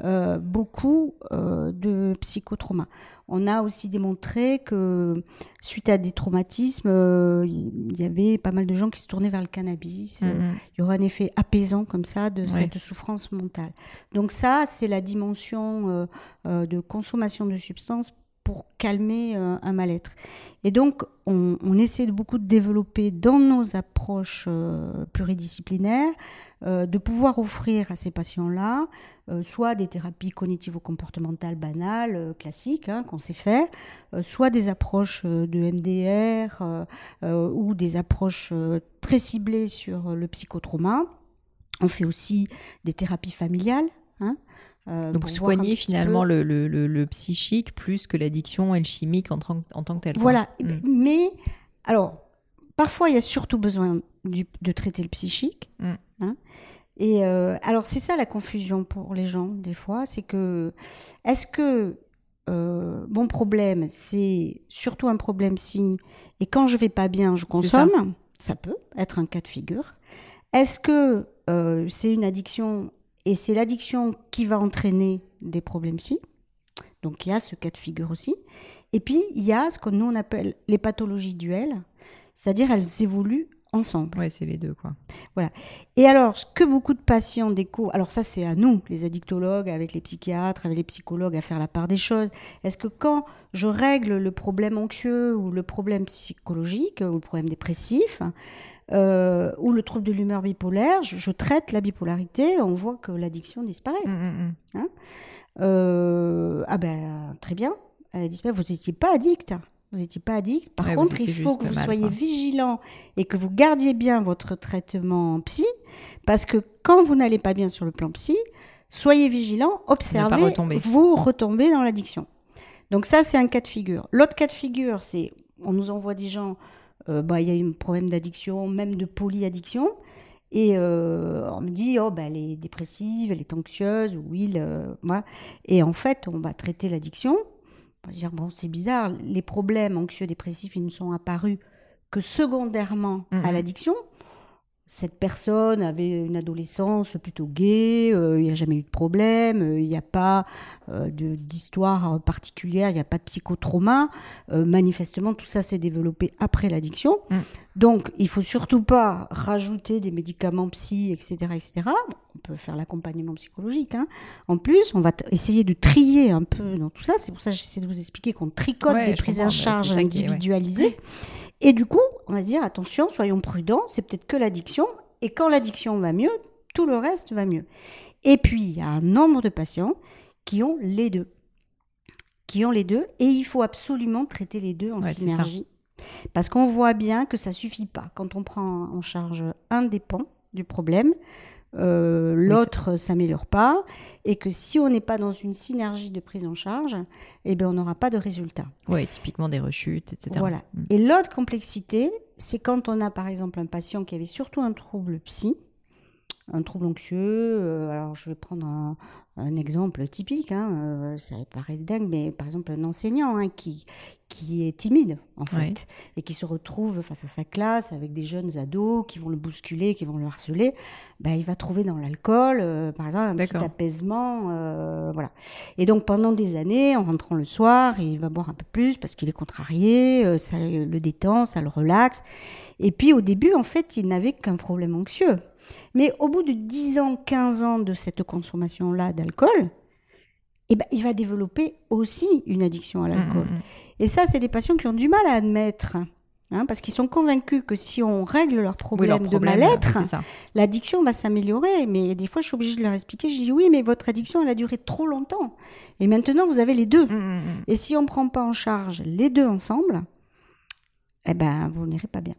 euh, beaucoup euh, de psychotraumas. On a aussi démontré que suite à des traumatismes, euh, il y avait pas mal de gens qui se tournaient vers le cannabis. Mm-hmm. Il y aura un effet apaisant comme ça de cette souffrance mentale. Donc ça, c'est la dimension de consommation de substances pour calmer un mal-être. Et donc, on, essaie beaucoup de développer dans nos approches pluridisciplinaires, de pouvoir offrir à ces patients-là euh, soit des thérapies cognitivo-comportementales banales, euh, classiques, hein, qu'on sait faire, euh, soit des approches de MDR ou des approches très ciblées sur le psychotrauma. On fait aussi des thérapies familiales. Hein, Donc soigner finalement le, le, le, psychique plus que l'addiction et le chimique en, en tant que tel. Voilà, mm. mais alors parfois il y a surtout besoin de traiter le psychique. Mm. Hein, et euh, alors, c'est ça la confusion pour les gens, des fois. C'est que, est-ce que euh, mon problème, c'est surtout un problème si, et quand je vais pas bien, je consomme? ça. peut être un cas de figure. Est-ce que euh, c'est une addiction et c'est l'addiction qui va entraîner des problèmes si Donc, il y a ce cas de figure aussi. Et puis, il y a ce que nous, on appelle les pathologies duelles, c'est-à-dire elles évoluent ensemble. Oui, c'est les deux, quoi. Voilà. Et alors, ce que beaucoup de patients découvrent, alors ça, c'est à nous, les addictologues, avec les psychiatres, avec les psychologues, à faire la part des choses. Est-ce que quand je règle le problème anxieux ou le problème psychologique ou le problème dépressif, euh, ou le trouble de l'humeur bipolaire, je, traite la bipolarité, on voit que l'addiction disparaît. Mmh, mmh, mmh. Hein euh, ah ben, très bien, elle disparaît. Vous n'étiez pas addict vous n'étiez pas addict. Par contre, il faut que vous soyez vigilant et que vous gardiez bien votre traitement psy, parce que quand vous n'allez pas bien sur le plan psy, soyez vigilant, observez, vous retombez dans l'addiction. Donc ça, c'est un cas de figure. L'autre cas de figure, c'est on nous envoie des gens, euh, bah, il y a un problème d'addiction, même de polyaddiction. Et euh, on me dit, oh, bah, elle est dépressive, elle est anxieuse, oui, le, Et en fait, on va traiter l'addiction dire, bon, c'est bizarre, les problèmes anxieux-dépressifs, ils ne sont apparus que secondairement à mhm. l'addiction. Cette personne avait une adolescence plutôt gaie, euh, il n'y a jamais eu de problème, euh, il n'y a pas euh, d'histoire particulière, il n'y a pas de psychotrauma. manifestement, tout ça s'est développé après l'addiction. Mm. Donc, il faut surtout pas rajouter des médicaments psy, etc., etc. on peut faire l'accompagnement psychologique. Hein. En plus, on va essayer de trier un peu dans tout ça. C'est pour ça que j'essaie de vous expliquer qu'on tricote des prises en charge individualisées. Et du coup, on va se dire attention, soyons prudents. C'est peut-être que l'addiction. Et quand l'addiction va mieux, tout le reste va mieux. Et puis, il y a un nombre de patients qui ont les deux. Qui ont les deux. Et il faut absolument traiter les deux en synergie parce qu'on voit bien que ça suffit pas. Quand on prend en charge un des pans du problème, euh, l'autre s'améliore pas, et que si on n'est pas dans une synergie de prise en charge, eh ben on n'aura pas de résultat. Oui, typiquement des rechutes, etc. Voilà. Mm. Et l'autre complexité, c'est quand on a par exemple un patient qui avait surtout un trouble psy, un trouble anxieux. Euh, alors, je vais prendre un, un exemple typique, hein, euh, ça paraît dingue, mais par exemple un enseignant hein, qui, qui est timide en fait et qui se retrouve face à sa classe avec des jeunes ados qui vont le bousculer, qui vont le harceler, ben, il va trouver dans l'alcool, euh, par exemple, un petit apaisement, euh, voilà. Et donc pendant des années, en rentrant le soir, il va boire un peu plus parce qu'il est contrarié, ça le détend, ça le relaxe. Et puis au début, en fait, il n'avait qu'un problème anxieux. Mais au bout de 10 ans, 15 ans de cette consommation-là d'alcool, eh ben, il va développer aussi une addiction à mmh, l'alcool. Mmh, mmh. Et ça, c'est des patients qui ont du mal à admettre. Hein, parce qu'ils sont convaincus que si on règle leur problème, de mal-être, l'addiction va s'améliorer. Mais des fois, je suis obligée de leur expliquer. Je dis oui, mais votre addiction, elle a duré trop longtemps. Et maintenant, vous avez les deux. Et si on ne prend pas en charge les deux ensemble, eh ben, vous n'irez pas bien.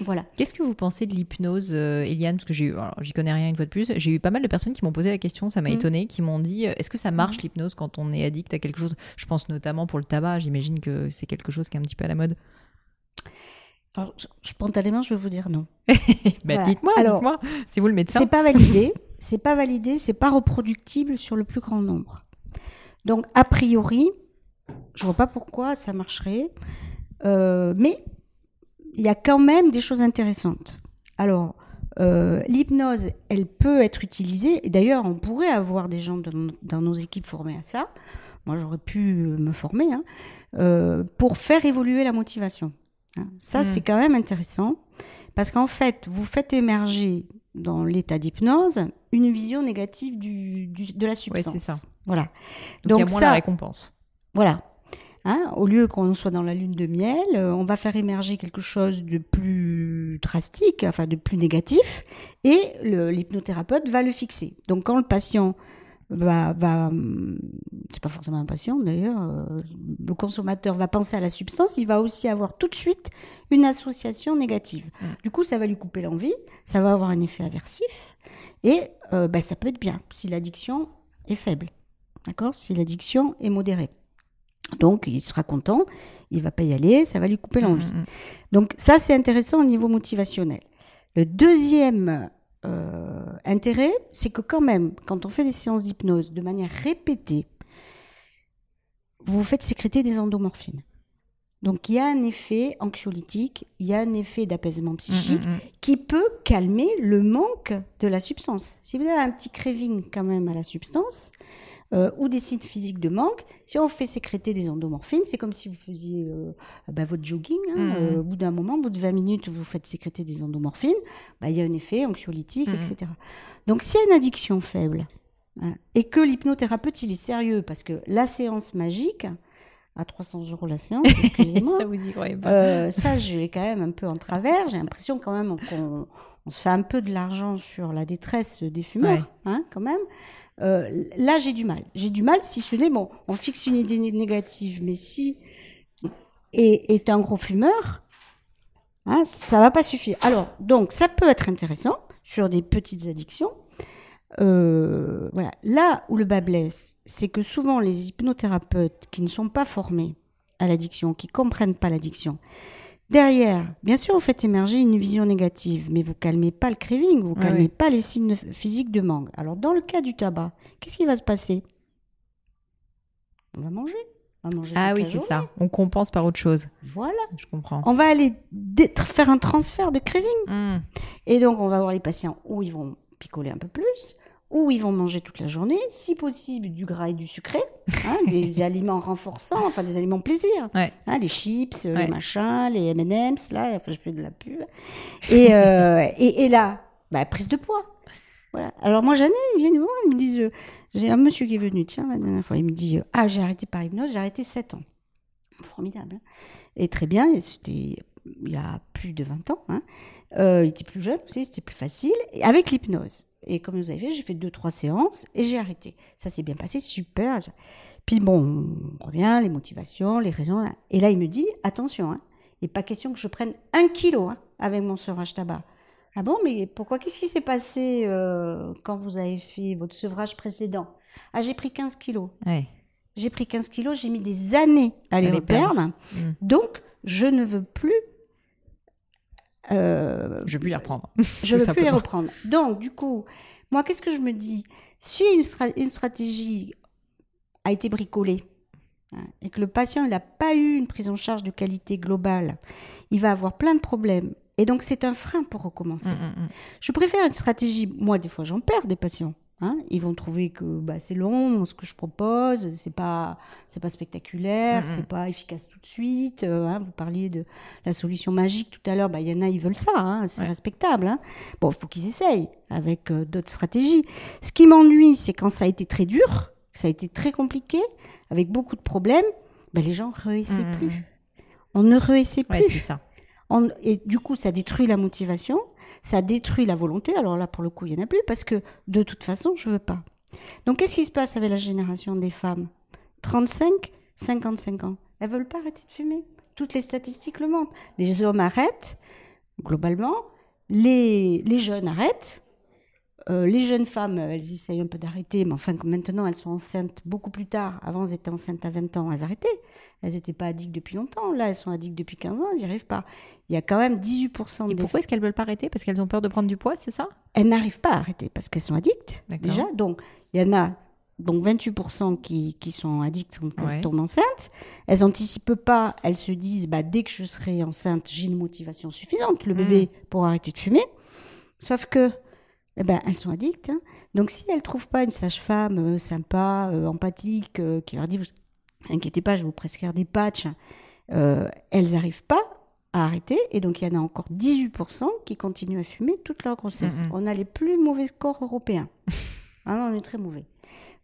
Voilà. Qu'est-ce que vous pensez de l'hypnose, euh, Eliane? Parce que j'ai j'y connais rien une fois de plus. J'ai eu pas mal de personnes qui m'ont posé la question, ça m'a étonné, mm. étonnée, qui m'ont dit euh, est-ce que ça marche mm. l'hypnose quand on est addict à quelque chose? Je pense notamment pour le tabac, j'imagine que c'est quelque chose qui est un petit peu à la mode. Alors, spontanément, je vais vous dire non. bah, Dites-moi, dites-moi, c'est vous le médecin. C'est pas validé. c'est pas validé, c'est pas reproductible sur le plus grand nombre. Donc, a priori, je vois pas pourquoi ça marcherait, euh, mais il y a quand même des choses intéressantes. Alors, euh, l'hypnose, elle peut être utilisée, et d'ailleurs, on pourrait avoir des gens dans, nos équipes formés à ça. Moi, j'aurais pu me former hein, euh, pour faire évoluer la motivation. Hein. Ça, hmm. c'est quand même intéressant parce qu'en fait, vous faites émerger dans l'état d'hypnose une vision négative du, de la substance. Oui, c'est ça. Voilà. Donc, il y a moins la récompense. Voilà. Hein, au lieu qu'on soit dans la lune de miel, euh, on va faire émerger quelque chose de plus drastique, enfin de plus négatif, et l'hypnothérapeute va le fixer. Donc quand le patient va, va c'est pas forcément un patient d'ailleurs, euh, le consommateur va penser à la substance, il va aussi avoir tout de suite une association négative. Mmh. Du coup, ça va lui couper l'envie, ça va avoir un effet aversif, et euh, bah, ça peut être bien si l'addiction est faible, d'accord? Si l'addiction est modérée. Donc, il sera content, il va pas y aller, ça va lui couper l'envie. Mmh, mmh, mmh. Donc, ça, c'est intéressant au niveau motivationnel. Le deuxième euh, intérêt, c'est que quand même, quand on fait des séances d'hypnose de manière répétée, vous faites sécréter des endomorphines. Donc il y a un effet anxiolytique, il y a un effet d'apaisement psychique qui peut calmer le manque de la substance. Si vous avez un petit craving quand même à la substance, euh, ou des signes physiques de manque. Si on fait sécréter des endomorphines, c'est comme si vous faisiez euh, bah, votre jogging. Hein, mmh. euh, au bout d'un moment, au bout de 20 minutes, vous faites sécréter des endomorphines. Bah, il y a un effet anxiolytique, mmh. etc. Donc, s'il y a une addiction faible hein, et que l'hypnothérapeute, il est sérieux, parce que la séance magique, à 300 euros la séance, excusez-moi. ça vous y croyez pas. ça, j'ai quand même un peu en travers. J'ai l'impression quand même qu'on on se fait un peu de l'argent sur la détresse des fumeurs, hein, quand même. Euh, là, j'ai du mal. J'ai du mal, si ce n'est, bon, on fixe une idée négative, mais si est, un gros fumeur, hein, ça va pas suffire. Alors, donc, ça peut être intéressant sur des petites addictions. Euh, voilà. Là où le bas blesse, c'est que souvent les hypnothérapeutes qui ne sont pas formés à l'addiction, qui comprennent pas l'addiction, Derrière, bien sûr, vous faites émerger une vision négative, mais vous calmez pas le craving, vous calmez pas les signes physiques de manque. Alors, dans le cas du tabac, qu'est-ce qui va se passer? On va manger. On va manger ah oui, c'est ça. On compense par autre chose. Voilà. Je comprends. On va aller faire un transfert de craving. Hmm. Et donc, on va voir les patients où ils vont picoler un peu plus, où ils vont manger toute la journée, si possible du gras et du sucré, hein, des aliments renforçants, enfin des aliments plaisir, hein, les chips, les machins, les M&M's, là, enfin je fais de la pub. Et, euh, et, là, bah, prise de poids. Voilà. Alors moi j'en ai, ils viennent voir, ils me disent, euh, j'ai un monsieur qui est venu, tiens, la dernière fois, il me dit, euh, ah j'ai arrêté par hypnose, j'ai arrêté 7 ans. Formidable. Hein. et très bien, c'était il y a plus de 20 ans. Il était plus jeune aussi, c'était plus facile, et avec l'hypnose. Et comme vous avez vu, j'ai fait deux, trois séances et j'ai arrêté. Ça s'est bien passé, super. Puis bon, on revient, les motivations, les raisons. Et là, il me dit, attention, hein, il n'est pas question que je prenne un kilo hein, avec mon sevrage tabac. Ah bon, mais pourquoi Qu'est-ce qui s'est passé euh, quand vous avez fait votre sevrage précédent? Ah, j'ai pris 15 kilos. J'ai pris 15 kilos, j'ai mis des années à les, perdre. Mmh. Donc, je ne veux plus euh, je plus les reprendre. je ne veux plus les reprendre. Donc, du coup, moi, qu'est-ce que je me dis? Si une, une, stratégie a été bricolée hein, et que le patient n'a pas eu une prise en charge de qualité globale, il va avoir plein de problèmes. Et donc, c'est un frein pour recommencer. Mmh, mmh, mmh. Je préfère une stratégie. Moi, des fois, j'en perds des patients. Hein, ils vont trouver que bah, c'est long, ce que je propose, c'est pas c'est pas spectaculaire, c'est pas efficace tout de suite. Euh, hein, vous parliez de la solution magique tout à l'heure, bah il y en a ils veulent ça, hein, c'est respectable. Bon, il faut qu'ils essayent avec euh, d'autres stratégies. Ce qui m'ennuie, c'est quand ça a été très dur, ça a été très compliqué, avec beaucoup de problèmes, bah, les gens réessaient plus. On ne réessaie plus. c'est ça. et du coup, ça détruit la motivation ça détruit la volonté. Alors là, pour le coup, il n'y en a plus parce que de toute façon, je veux pas. Donc, qu'est-ce qui se passe avec la génération des femmes? 35, 55 ans. Elles veulent pas arrêter de fumer. Toutes les statistiques le montrent. Les hommes arrêtent, globalement. Les, les jeunes arrêtent. Euh, les jeunes femmes, elles essayent un peu d'arrêter, mais enfin, maintenant, elles sont enceintes beaucoup plus tard. Avant, elles étaient enceintes à 20 ans, elles arrêtaient. Elles n'étaient pas addictes depuis longtemps. Là, elles sont addictes depuis 15 ans, elles n'y arrivent pas. Il y a quand même 18% Et pourquoi est-ce qu'elles veulent pas arrêter? Parce qu'elles ont peur de prendre du poids, c'est ça? Elles n'arrivent pas à arrêter parce qu'elles sont addictes, déjà. Donc, il y en a donc 28% qui, qui, sont addictes quand elles tombent enceintes. Elles n'anticipent pas, elles se disent bah, dès que je serai enceinte, j'ai une motivation suffisante, le bébé, hmm. pour arrêter de fumer. Sauf que eh ben, elles sont addictes. Hein. Donc si elles ne trouvent pas une sage-femme euh, sympa, euh, empathique, euh, qui leur dit Inquiétez pas, je vais vous prescrire des patchs, elles n'arrivent pas à arrêter. Et donc il y en a encore 18% qui continuent à fumer toute leur grossesse. On a les plus mauvais scores européens. ah on est très mauvais.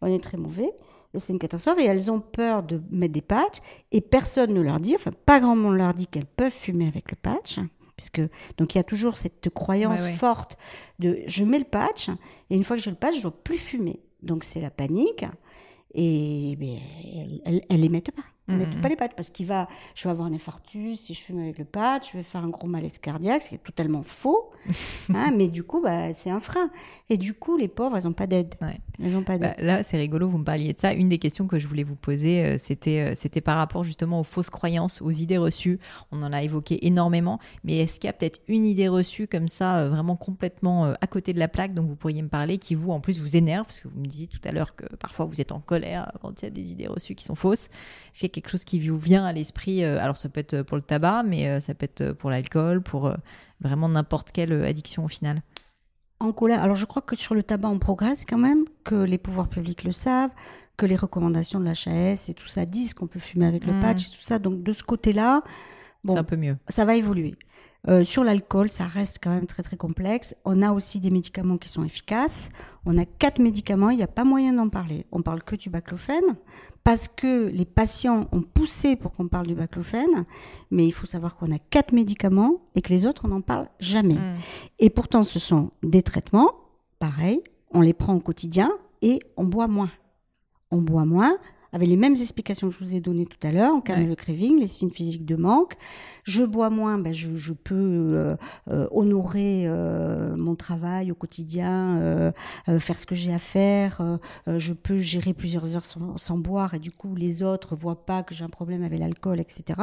On est très mauvais. Et c'est une catastrophe. Et elles ont peur de mettre des patchs. Et personne ne leur dit, enfin pas grand monde leur dit qu'elles peuvent fumer avec le patch puisque donc il y a toujours cette croyance forte de je mets le patch et une fois que j'ai le patch, je ne dois plus fumer. Donc c'est la panique et ben, elles, ne les mettent pas. Ne mmh, pas les patchs parce qu'il va, je vais avoir un infarctus si je fume avec le patch, je vais faire un gros malaise cardiaque, ce qui est totalement faux. hein, mais du coup, bah, c'est un frein. Et du coup, les pauvres, elles n'ont pas d'aide. Elles ont pas d'aide. Bah, là, c'est rigolo, vous me parliez de ça. Une des questions que je voulais vous poser, euh, c'était, euh, c'était par rapport justement aux fausses croyances, aux idées reçues. On en a évoqué énormément, mais est-ce qu'il y a peut-être une idée reçue comme ça, euh, vraiment complètement à côté de la plaque, dont vous pourriez me parler, qui vous, en plus, vous énerve, parce que vous me disiez tout à l'heure que parfois vous êtes en colère quand il y a des idées reçues qui sont fausses. Est-ce quelque chose qui vous vient à l'esprit Alors, ça peut être pour le tabac, mais ça peut être pour l'alcool, pour vraiment n'importe quelle addiction au final en colère. Alors je crois que sur le tabac, on progresse quand même, que les pouvoirs publics le savent, que les recommandations de l'HAS et tout ça disent qu'on peut fumer avec le hmm. patch et tout ça. Donc de ce côté-là, bon, c'est un peu mieux. Ça va évoluer. Euh, sur l'alcool, ça reste quand même très très complexe. On a aussi des médicaments qui sont efficaces. On a quatre médicaments, il n'y a pas moyen d'en parler. On parle que du baclofène parce que les patients ont poussé pour qu'on parle du baclofène, mais il faut savoir qu'on a quatre médicaments et que les autres on n'en parle jamais. Hmm. Et pourtant, ce sont des traitements, pareil, on les prend au quotidien et on boit moins. On boit moins avec les mêmes explications que je vous ai données tout à l'heure, on calme le craving, les signes physiques de manque. Je bois moins, ben je, peux euh, euh, honorer euh, mon travail au quotidien, faire ce que j'ai à faire. je peux gérer plusieurs heures sans, sans, boire et du coup les autres voient pas que j'ai un problème avec l'alcool, etc.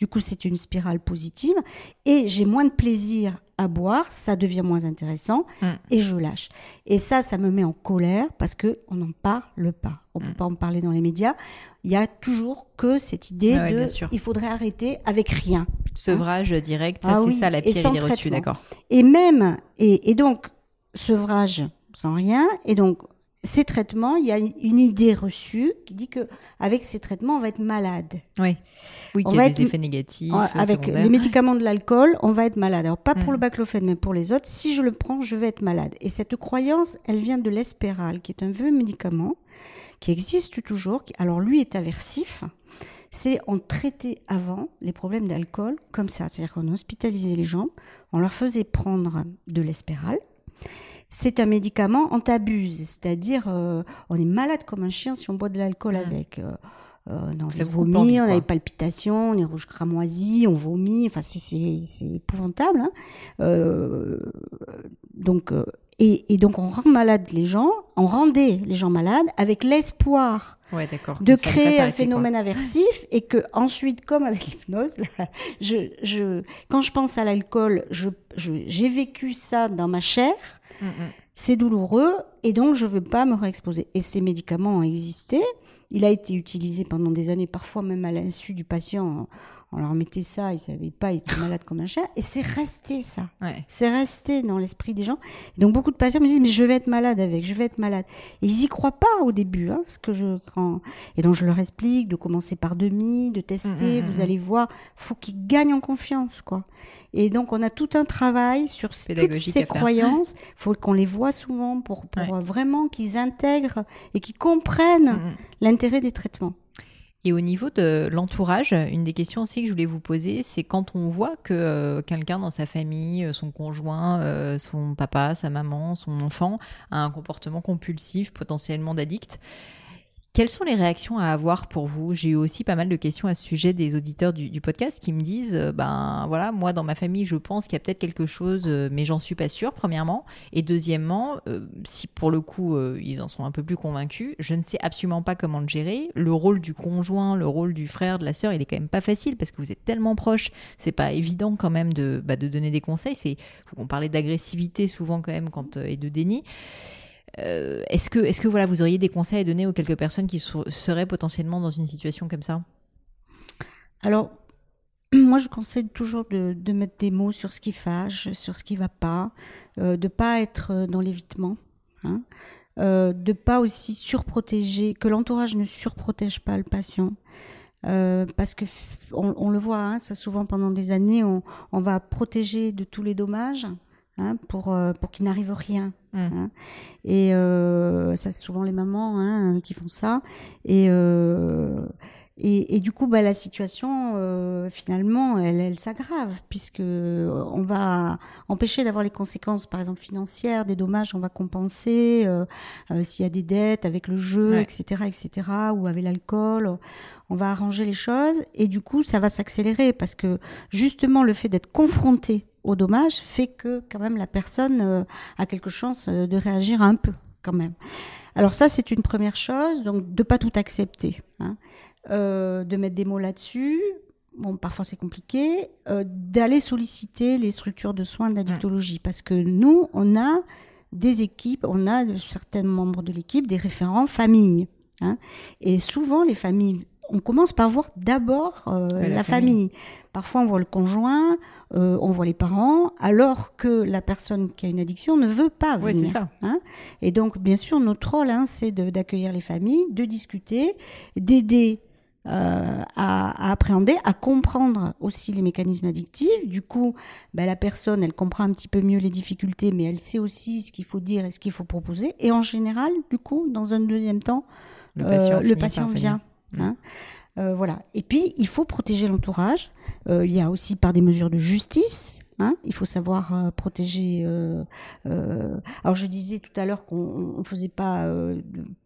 Du coup c'est une spirale positive et j'ai moins de plaisir à boire, ça devient moins intéressant mm. et je lâche. Et ça, ça me met en colère parce que on n'en parle pas. On peut mm. pas en parler dans les médias. Il y a toujours que cette idée de il faudrait arrêter avec rien. Sevrage direct, ah c'est ça la pire idée reçue, d'accord. Et même et, et donc sevrage sans rien et donc ces traitements, il y a une idée reçue qui dit que avec ces traitements, on va être malade. Oui, oui, qu'il y a des effets négatifs. Avec les médicaments de l'alcool, on va être malade. Alors pas pour le mm. baclofène, mais pour les autres. Si je le prends, je vais être malade. Et cette croyance, elle vient de l'espéral, qui est un vieux médicament qui existe toujours. Alors lui est aversif. C'est on traitait avant les problèmes d'alcool comme ça, c'est-à-dire qu'on hospitalisait les gens, on leur faisait prendre de l'espéral c'est un médicament, on t'abuse, c'est-à-dire euh, on est malade comme un chien si on boit de l'alcool avec. Euh, euh, on a vomi, on a des palpitations, on est rouge cramoisi, on vomit, enfin c'est épouvantable. Hein. Euh, donc et, et, donc on rend malade les gens, on rendait les gens malades avec l'espoir ouais, de créer un phénomène aversif et que ensuite, comme avec l'hypnose, je, je, quand je pense à l'alcool, j'ai je, vécu ça dans ma chair Mm, mm. C'est douloureux et donc je ne veux pas me réexposer. Et ces médicaments ont existé. Il a été utilisé pendant des années, parfois même à l'insu du patient on leur mettait ça, ils savaient pas, ils étaient malades comme un chien. Et c'est resté ça. C'est resté dans l'esprit des gens. donc beaucoup de patients me disent, mais je vais être malade avec, je vais être malade. Et ils y croient pas au début, hein, ce que je Et donc je leur explique de commencer par demi, de tester, mmh, mmh, vous mmh. allez voir, faut qu'ils gagnent en confiance, quoi. Et donc on a tout un travail sur toutes ces croyances. Il faut qu'on les voit souvent pour, pour vraiment qu'ils intègrent et qu'ils comprennent l'intérêt des traitements. Et au niveau de l'entourage, une des questions aussi que je voulais vous poser, c'est quand on voit que euh, quelqu'un dans sa famille, euh, son conjoint, euh, son papa, sa maman, son enfant, a un comportement compulsif, potentiellement d'addict, Quelles sont les réactions à avoir pour vous? J'ai eu aussi pas mal de questions à ce sujet des auditeurs du, podcast qui me disent euh, ben voilà, moi dans ma famille, je pense qu'il y a peut-être quelque chose, euh, mais j'en suis pas sûre, premièrement. Et deuxièmement, euh, si pour le coup ils en sont un peu plus convaincus, je ne sais absolument pas comment le gérer. Le rôle du conjoint, le rôle du frère, de la sœur, il est quand même pas facile parce que vous êtes tellement proches. C'est pas évident quand même de, bah, de donner des conseils. On parlait d'agressivité souvent quand même quand, et de déni. Euh, est-ce que, est-ce que voilà, vous auriez des conseils à donner aux quelques personnes qui seraient potentiellement dans une situation comme ça? Alors, moi, je conseille toujours de, mettre des mots sur ce qui fâche, sur ce qui va pas, euh, de pas être dans l'évitement, hein, euh, de pas aussi surprotéger, que l'entourage ne surprotège pas le patient. Euh, parce que on, le voit, hein, ça souvent pendant des années, on, va protéger de tous les dommages, Hein, pour, euh, pour qu'il n'arrive rien. Mmh. Hein. Et euh, ça, c'est souvent les mamans hein, qui font ça. Et, euh, et, et, du coup, bah, la situation, finalement, elle, elle s'aggrave, puisque on va empêcher d'avoir les conséquences, par exemple, financières, des dommages, on va compenser s'il y a des dettes avec le jeu, etc., etc., ou avec l'alcool. On va arranger les choses, et du coup, ça va s'accélérer, parce que justement, le fait d'être confronté au dommage fait que quand même la personne euh, a quelque chance euh, de réagir un peu quand même. Alors ça c'est une première chose, donc de pas tout accepter, hein. euh, de mettre des mots là-dessus. Bon, parfois c'est compliqué, d'aller solliciter les structures de soins d'addictologie parce que nous on a des équipes, on a certains membres de l'équipe des référents famille. Hein. et souvent les familles on commence par voir d'abord la, famille. Parfois, on voit le conjoint, euh, on voit les parents, alors que la personne qui a une addiction ne veut pas venir. Oui, c'est ça. Hein. et donc, bien sûr, notre rôle, hein, c'est d'accueillir les familles, de discuter, d'aider euh, à, appréhender, à comprendre aussi les mécanismes addictifs. Du coup, bah, la personne, elle comprend un petit peu mieux les difficultés, mais elle sait aussi ce qu'il faut dire et ce qu'il faut proposer. Et en général, du coup, dans un deuxième temps, le patient, euh, vient. Hein. Euh, voilà. Et puis, il faut protéger l'entourage. Euh, il y a aussi par des mesures de justice. Hein, il faut savoir euh, protéger. Euh, euh, alors je disais tout à l'heure qu'on ne faisait pas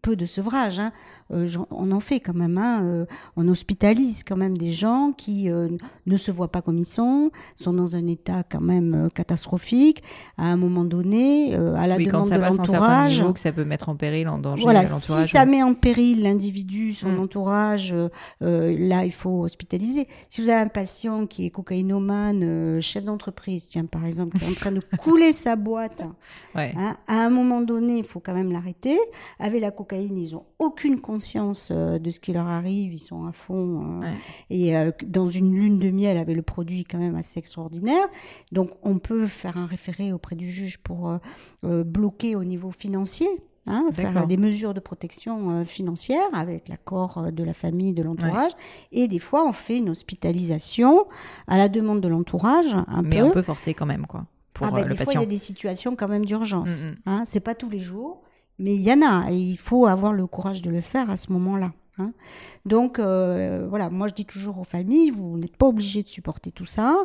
peu de sevrage. Hein, on en fait quand même. Hein, on hospitalise quand même des gens qui ne se voient pas comme ils sont, sont dans un état quand même catastrophique. À un moment donné, à la demande de l'entourage, que ça peut mettre en péril, en danger voilà, Si ça met en péril l'individu, son mm. entourage, là il faut hospitaliser. Si vous avez un patient qui est cocaïnomane, chef d'entreprise tiens, par exemple, qui est en train de couler sa boîte, hein, à un moment donné, il faut quand même l'arrêter. Avec la cocaïne, ils n'ont aucune conscience euh, de ce qui leur arrive, ils sont à fond. Euh, et euh, dans une lune de miel, avec le produit quand même assez extraordinaire. Donc, on peut faire un référé auprès du juge pour bloquer au niveau financier. Hein, faire des mesures de protection euh, financière avec l'accord euh, de la famille, de l'entourage. Et des fois, on fait une hospitalisation à la demande de l'entourage. Mais on peut forcer quand même, quoi. Pour ah ben, euh, le des fois, il y a des situations quand même d'urgence. Mm, mm. Hein, c'est pas tous les jours, mais il y en a. Et il faut avoir le courage de le faire à ce moment-là. Hein. Donc voilà, moi je dis toujours aux familles, vous n'êtes pas obligé de supporter tout ça.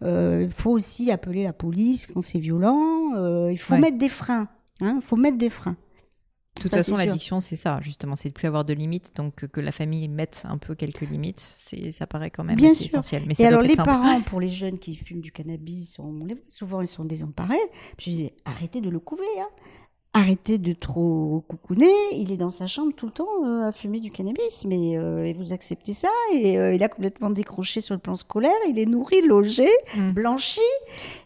Mm. Il faut aussi appeler la police quand c'est violent. il faut mettre des freins. Il faut mettre des freins. De toute façon, l'addiction, c'est ça, justement, c'est de plus avoir de limites. Donc, que la famille mette un peu quelques limites, c'est, ça paraît quand même essentiel. Mais Et alors, les parents, pour les jeunes qui fument du cannabis, souvent ils sont désemparés. Je dis, arrêtez de le couver. Hein. Arrêtez de trop coucouner. Il est dans sa chambre tout le temps euh, à fumer du cannabis, mais euh, vous acceptez ça. Et euh, il a complètement décroché sur le plan scolaire. Il est nourri, logé, mmh. blanchi.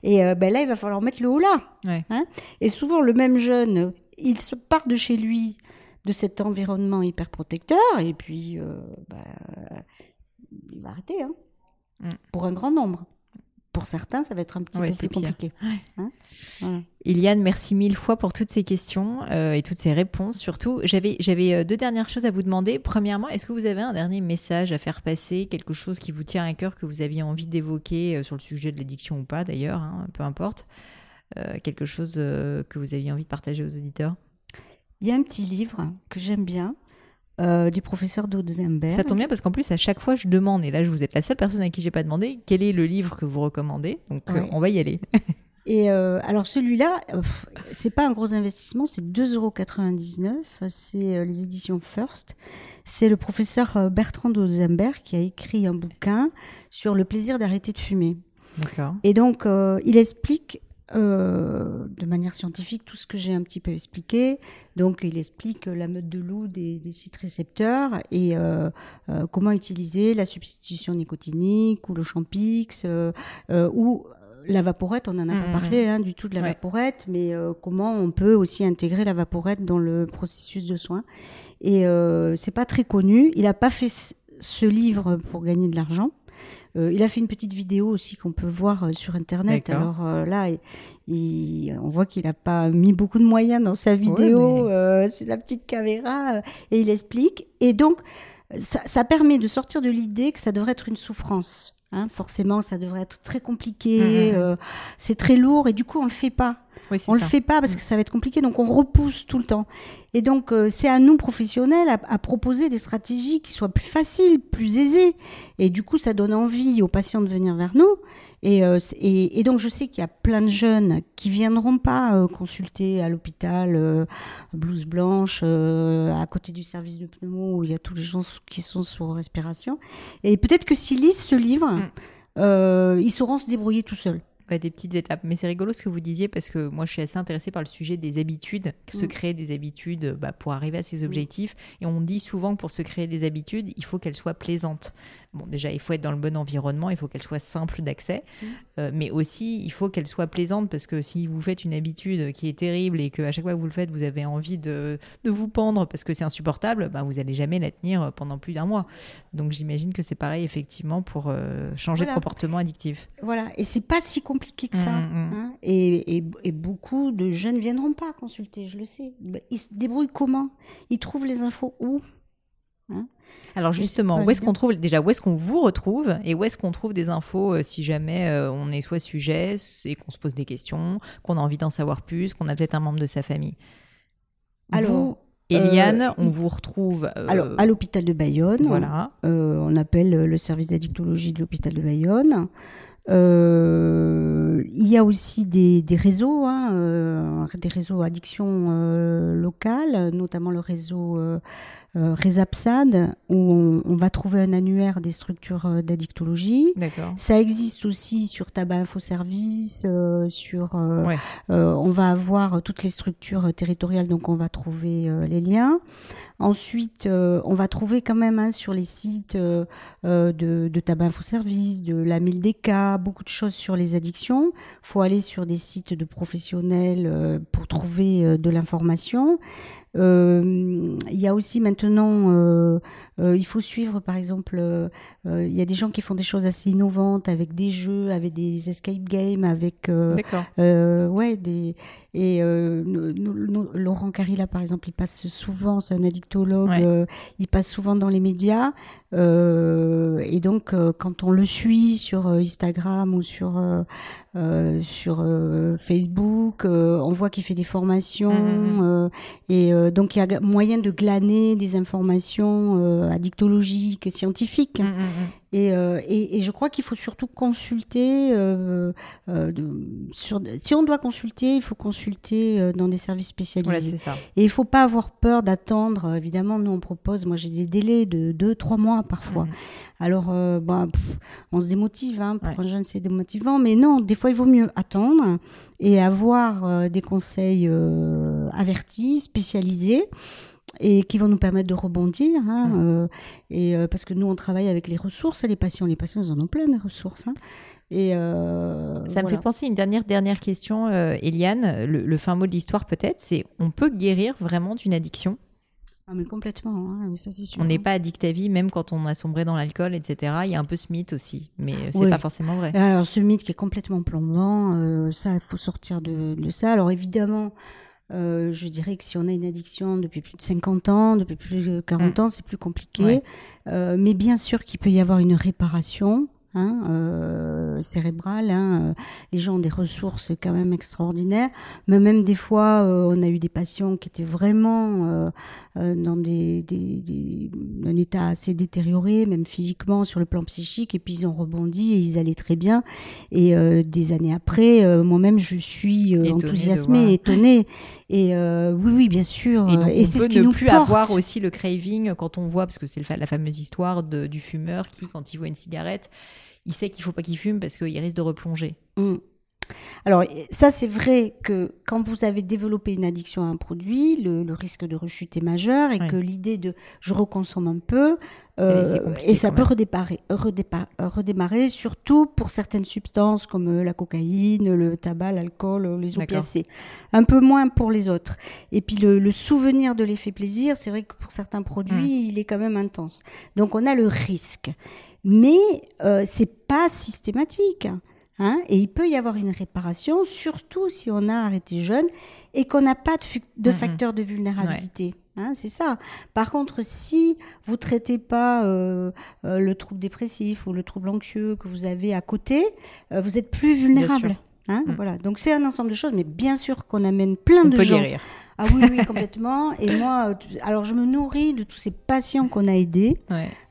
Et ben là, il va falloir mettre le haut là. Hein. et souvent, le même jeune il se part de chez lui, de cet environnement hyper protecteur, et puis euh, bah, il va arrêter. Hein. Mm. Pour un grand nombre. Pour certains, ça va être un petit peu plus compliqué. Hein? Iliane, merci mille fois pour toutes ces questions euh, et toutes ces réponses. Surtout, j'avais, j'avais euh, deux dernières choses à vous demander. Premièrement, est-ce que vous avez un dernier message à faire passer, quelque chose qui vous tient à cœur, que vous aviez envie d'évoquer sur le sujet de l'addiction ou pas d'ailleurs, hein, peu importe? Quelque chose que vous aviez envie de partager aux auditeurs? Il y a un petit livre que j'aime bien. Euh, du professeur Dodzemberg. Ça tombe bien parce qu'en plus à chaque fois je demande et là je vous êtes la seule personne à qui j'ai pas demandé quel est le livre que vous recommandez? Donc euh, on va y aller. Et euh, alors celui-là, c'est pas un gros investissement, c'est 2,99 euros. C'est les éditions First. C'est le professeur Bertrand Dozemberg qui a écrit un bouquin sur le plaisir d'arrêter de fumer. Et donc, il explique euh, de manière scientifique tout ce que j'ai un petit peu expliqué. Donc, il explique la meute de loup des, sites récepteurs et euh, euh, comment utiliser la substitution nicotinique ou le champix ou la vaporette. On n'en a pas mmh, mmh, parlé hein, du tout de la vaporette, mais comment on peut aussi intégrer la vaporette dans le processus de soins. Et c'est pas très connu. Il n'a pas fait ce livre pour gagner de l'argent. Euh, il a fait une petite vidéo aussi qu'on peut voir euh, sur Internet. Alors euh, là, on voit qu'il n'a pas mis beaucoup de moyens dans sa vidéo. c'est la petite caméra et il explique. Et donc, ça, permet de sortir de l'idée que ça devrait être une souffrance. Hein. forcément, ça devrait être très compliqué, mmh, mmh, mmh. c'est très lourd et du coup, on le fait pas on ne le fait pas parce que ça va être compliqué, donc on repousse tout le temps. Et donc, euh, c'est à nous, professionnels, à, proposer des stratégies qui soient plus faciles, plus aisées. Et du coup, ça donne envie aux patients de venir vers nous. Et, euh, et, donc, je sais qu'il y a plein de jeunes qui viendront pas euh, consulter à l'hôpital, blouse blanche, à côté du service de pneumo, où il y a tous les gens qui sont sous respiration. Et peut-être que s'ils lisent ce livre, mm. ils sauront se débrouiller tout seuls des petites étapes. Mais c'est rigolo ce que vous disiez parce que moi je suis assez intéressée par le sujet des habitudes, se mm. créer des habitudes bah, pour arriver à ses mm. objectifs. Et on dit souvent que pour se créer des habitudes, il faut qu'elles soient plaisantes. Bon, déjà, il faut être dans le bon environnement, il faut qu'elles soient simples d'accès, mm. euh, mais aussi il faut qu'elles soient plaisantes parce que si vous faites une habitude qui est terrible et qu'à chaque fois que vous le faites, vous avez envie de, de vous pendre parce que c'est insupportable, bah, vous n'allez jamais la tenir pendant plus d'un mois. Donc j'imagine que c'est pareil effectivement pour euh, changer de comportement addictif. Voilà, et c'est pas si compliqué que ça. Mm, mm, mm. Hein. et, et, beaucoup de jeunes ne viendront pas consulter, je le sais. Bah, ils se débrouillent comment? Ils trouvent les infos où? Hein? Alors justement, où est-ce qu'on trouve déjà où est-ce qu'on vous retrouve et où est-ce qu'on trouve des infos euh, si jamais euh, on est soit sujet et qu'on se pose des questions, qu'on a envie d'en savoir plus, qu'on a peut-être un membre de sa famille? Alors, vous, Eliane, euh, on vous retrouve alors à l'hôpital de Bayonne. Voilà. on appelle le service d'addictologie de l'hôpital de Bayonne. Il y a aussi des, des réseaux, hein, des réseaux addiction locales, notamment le réseau euh, euh Resapsad, où on, on, va trouver un annuaire des structures d'addictologie. Ça existe aussi sur Tabac Info Service, sur. on va avoir toutes les structures territoriales, donc on va trouver les liens. Ensuite, euh, on va trouver quand même hein, sur les sites euh, euh, de, de Tabac Info Service, de la Mildeka, beaucoup de choses sur les addictions. Il faut aller sur des sites de professionnels pour trouver de l'information. Il y a aussi maintenant, il faut suivre par exemple, il y a des gens qui font des choses assez innovantes avec des jeux, avec des escape games, avec ouais des et Laurent Carilla par exemple, il passe souvent, c'est un addictologue, il passe souvent dans les médias et donc quand on le suit sur Instagram ou sur sur Facebook, on voit qu'il fait des formations mmh, mmh, mmh. et euh, donc il y a moyen de glaner des informations euh, addictologiques, scientifiques. Mmh, Euh, et, et, je crois qu'il faut surtout consulter. sur, si on doit consulter, il faut consulter dans des services spécialisés. ça. Et il ne faut pas avoir peur d'attendre. Évidemment, nous on propose. Moi, j'ai des délais de 2-3 mois parfois. Alors, bah, on se démotive. Hein, pour un jeune, c'est démotivant. Mais non, des fois, il vaut mieux attendre et avoir des conseils avertis, spécialisés et qui vont nous permettre de rebondir. Hein, mm. euh, et euh, parce que nous, on travaille avec les ressources, les patients. Les patients, ils en ont plein des ressources. Hein. et euh, ça me fait penser une dernière dernière question, Eliane. Le, fin mot de l'histoire peut-être, c'est on peut guérir vraiment d'une addiction? Ah, mais complètement, hein, ça c'est sûr. On n'est pas addict à vie, même quand on a sombré dans l'alcool, etc. Il y a un peu ce mythe aussi, mais c'est pas forcément vrai. Alors ce mythe qui est complètement plombant, ça, il faut sortir de, de ça. Alors évidemment, euh, je dirais que si on a une addiction depuis plus de 50 ans, depuis plus de 40 mm. ans, c'est plus compliqué. Euh, mais bien sûr qu'il peut y avoir une réparation. Hein, euh, cérébrale. Hein, les gens ont des ressources quand même extraordinaires. Mais même des fois, on a eu des patients qui étaient vraiment dans des, des, un état assez détérioré, même physiquement, sur le plan psychique. Et puis ils ont rebondi et ils allaient très bien. Et des années après, moi-même, je suis enthousiasmée, étonnée. Et oui, oui, bien sûr. Et, c'est ce qui nous plus avoir aussi le craving quand on voit, parce que c'est la fameuse histoire du fumeur qui, quand il voit une cigarette, il sait qu'il faut pas qu'il fume parce qu'il risque de replonger. Mm. Alors ça c'est vrai que quand vous avez développé une addiction à un produit, le, risque de rechute est majeur et que l'idée de je reconsomme un peu euh, et ça peut redémarrer, redémarrer, surtout pour certaines substances comme euh, la cocaïne, le tabac, l'alcool, euh, les opiacés. Un peu moins pour les autres. Et puis le, souvenir de l'effet plaisir, c'est vrai que pour certains produits, mm. il est quand même intense. Donc on a le risque, mais euh, c'est pas systématique. Hein, et il peut y avoir une réparation, surtout si on a arrêté jeune et qu'on n'a pas de, de mm-hmm. facteur de vulnérabilité. Hein, c'est ça. Par contre, si vous traitez pas euh, euh, le trouble dépressif ou le trouble anxieux que vous avez à côté, euh, vous êtes plus vulnérable. Hein, mm. Voilà. Donc c'est un ensemble de choses, mais bien sûr qu'on amène plein de gens. Ah oui, oui, complètement. Et moi, alors je me nourris de tous ces patients qu'on a aidés,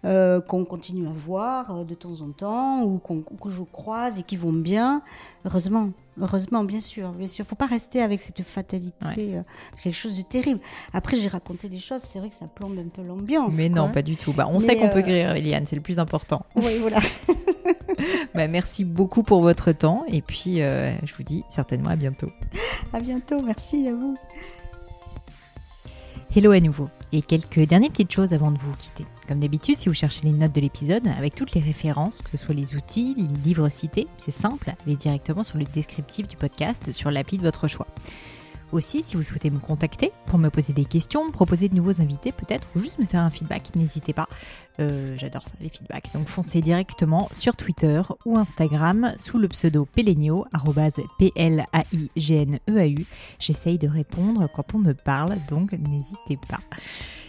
qu'on continue à voir de temps en temps, ou que je croise et qui vont bien. Heureusement. Heureusement, bien sûr, bien sûr. Faut pas rester avec cette fatalité, euh, quelque chose de terrible. Après, j'ai raconté des choses, c'est vrai que ça plombe un peu l'ambiance. Mais non, pas du tout. Bah, on sait qu'on peut euh, guérir, Eliane, c'est le plus important. Oui, voilà. bah, merci beaucoup pour votre temps et puis euh, je vous dis certainement à bientôt. À bientôt, merci à vous. Hello à nouveau et quelques dernières petites choses avant de vous quitter. Comme d'habitude, si vous cherchez les notes de l'épisode, avec toutes les références, que ce soit les outils, les livres cités, c'est simple, allez directement sur le descriptif du podcast sur l'appli de votre choix. Aussi, si vous souhaitez me contacter pour me poser des questions, proposer de nouveaux invités peut-être, ou juste me faire un feedback, n'hésitez pas. Euh, j'adore ça, les feedbacks. Donc foncez directement sur Twitter ou Instagram sous le pseudo Pelenio, P-L-A-I-G-N-E-A-U. J'essaye de répondre quand on me parle, donc n'hésitez pas.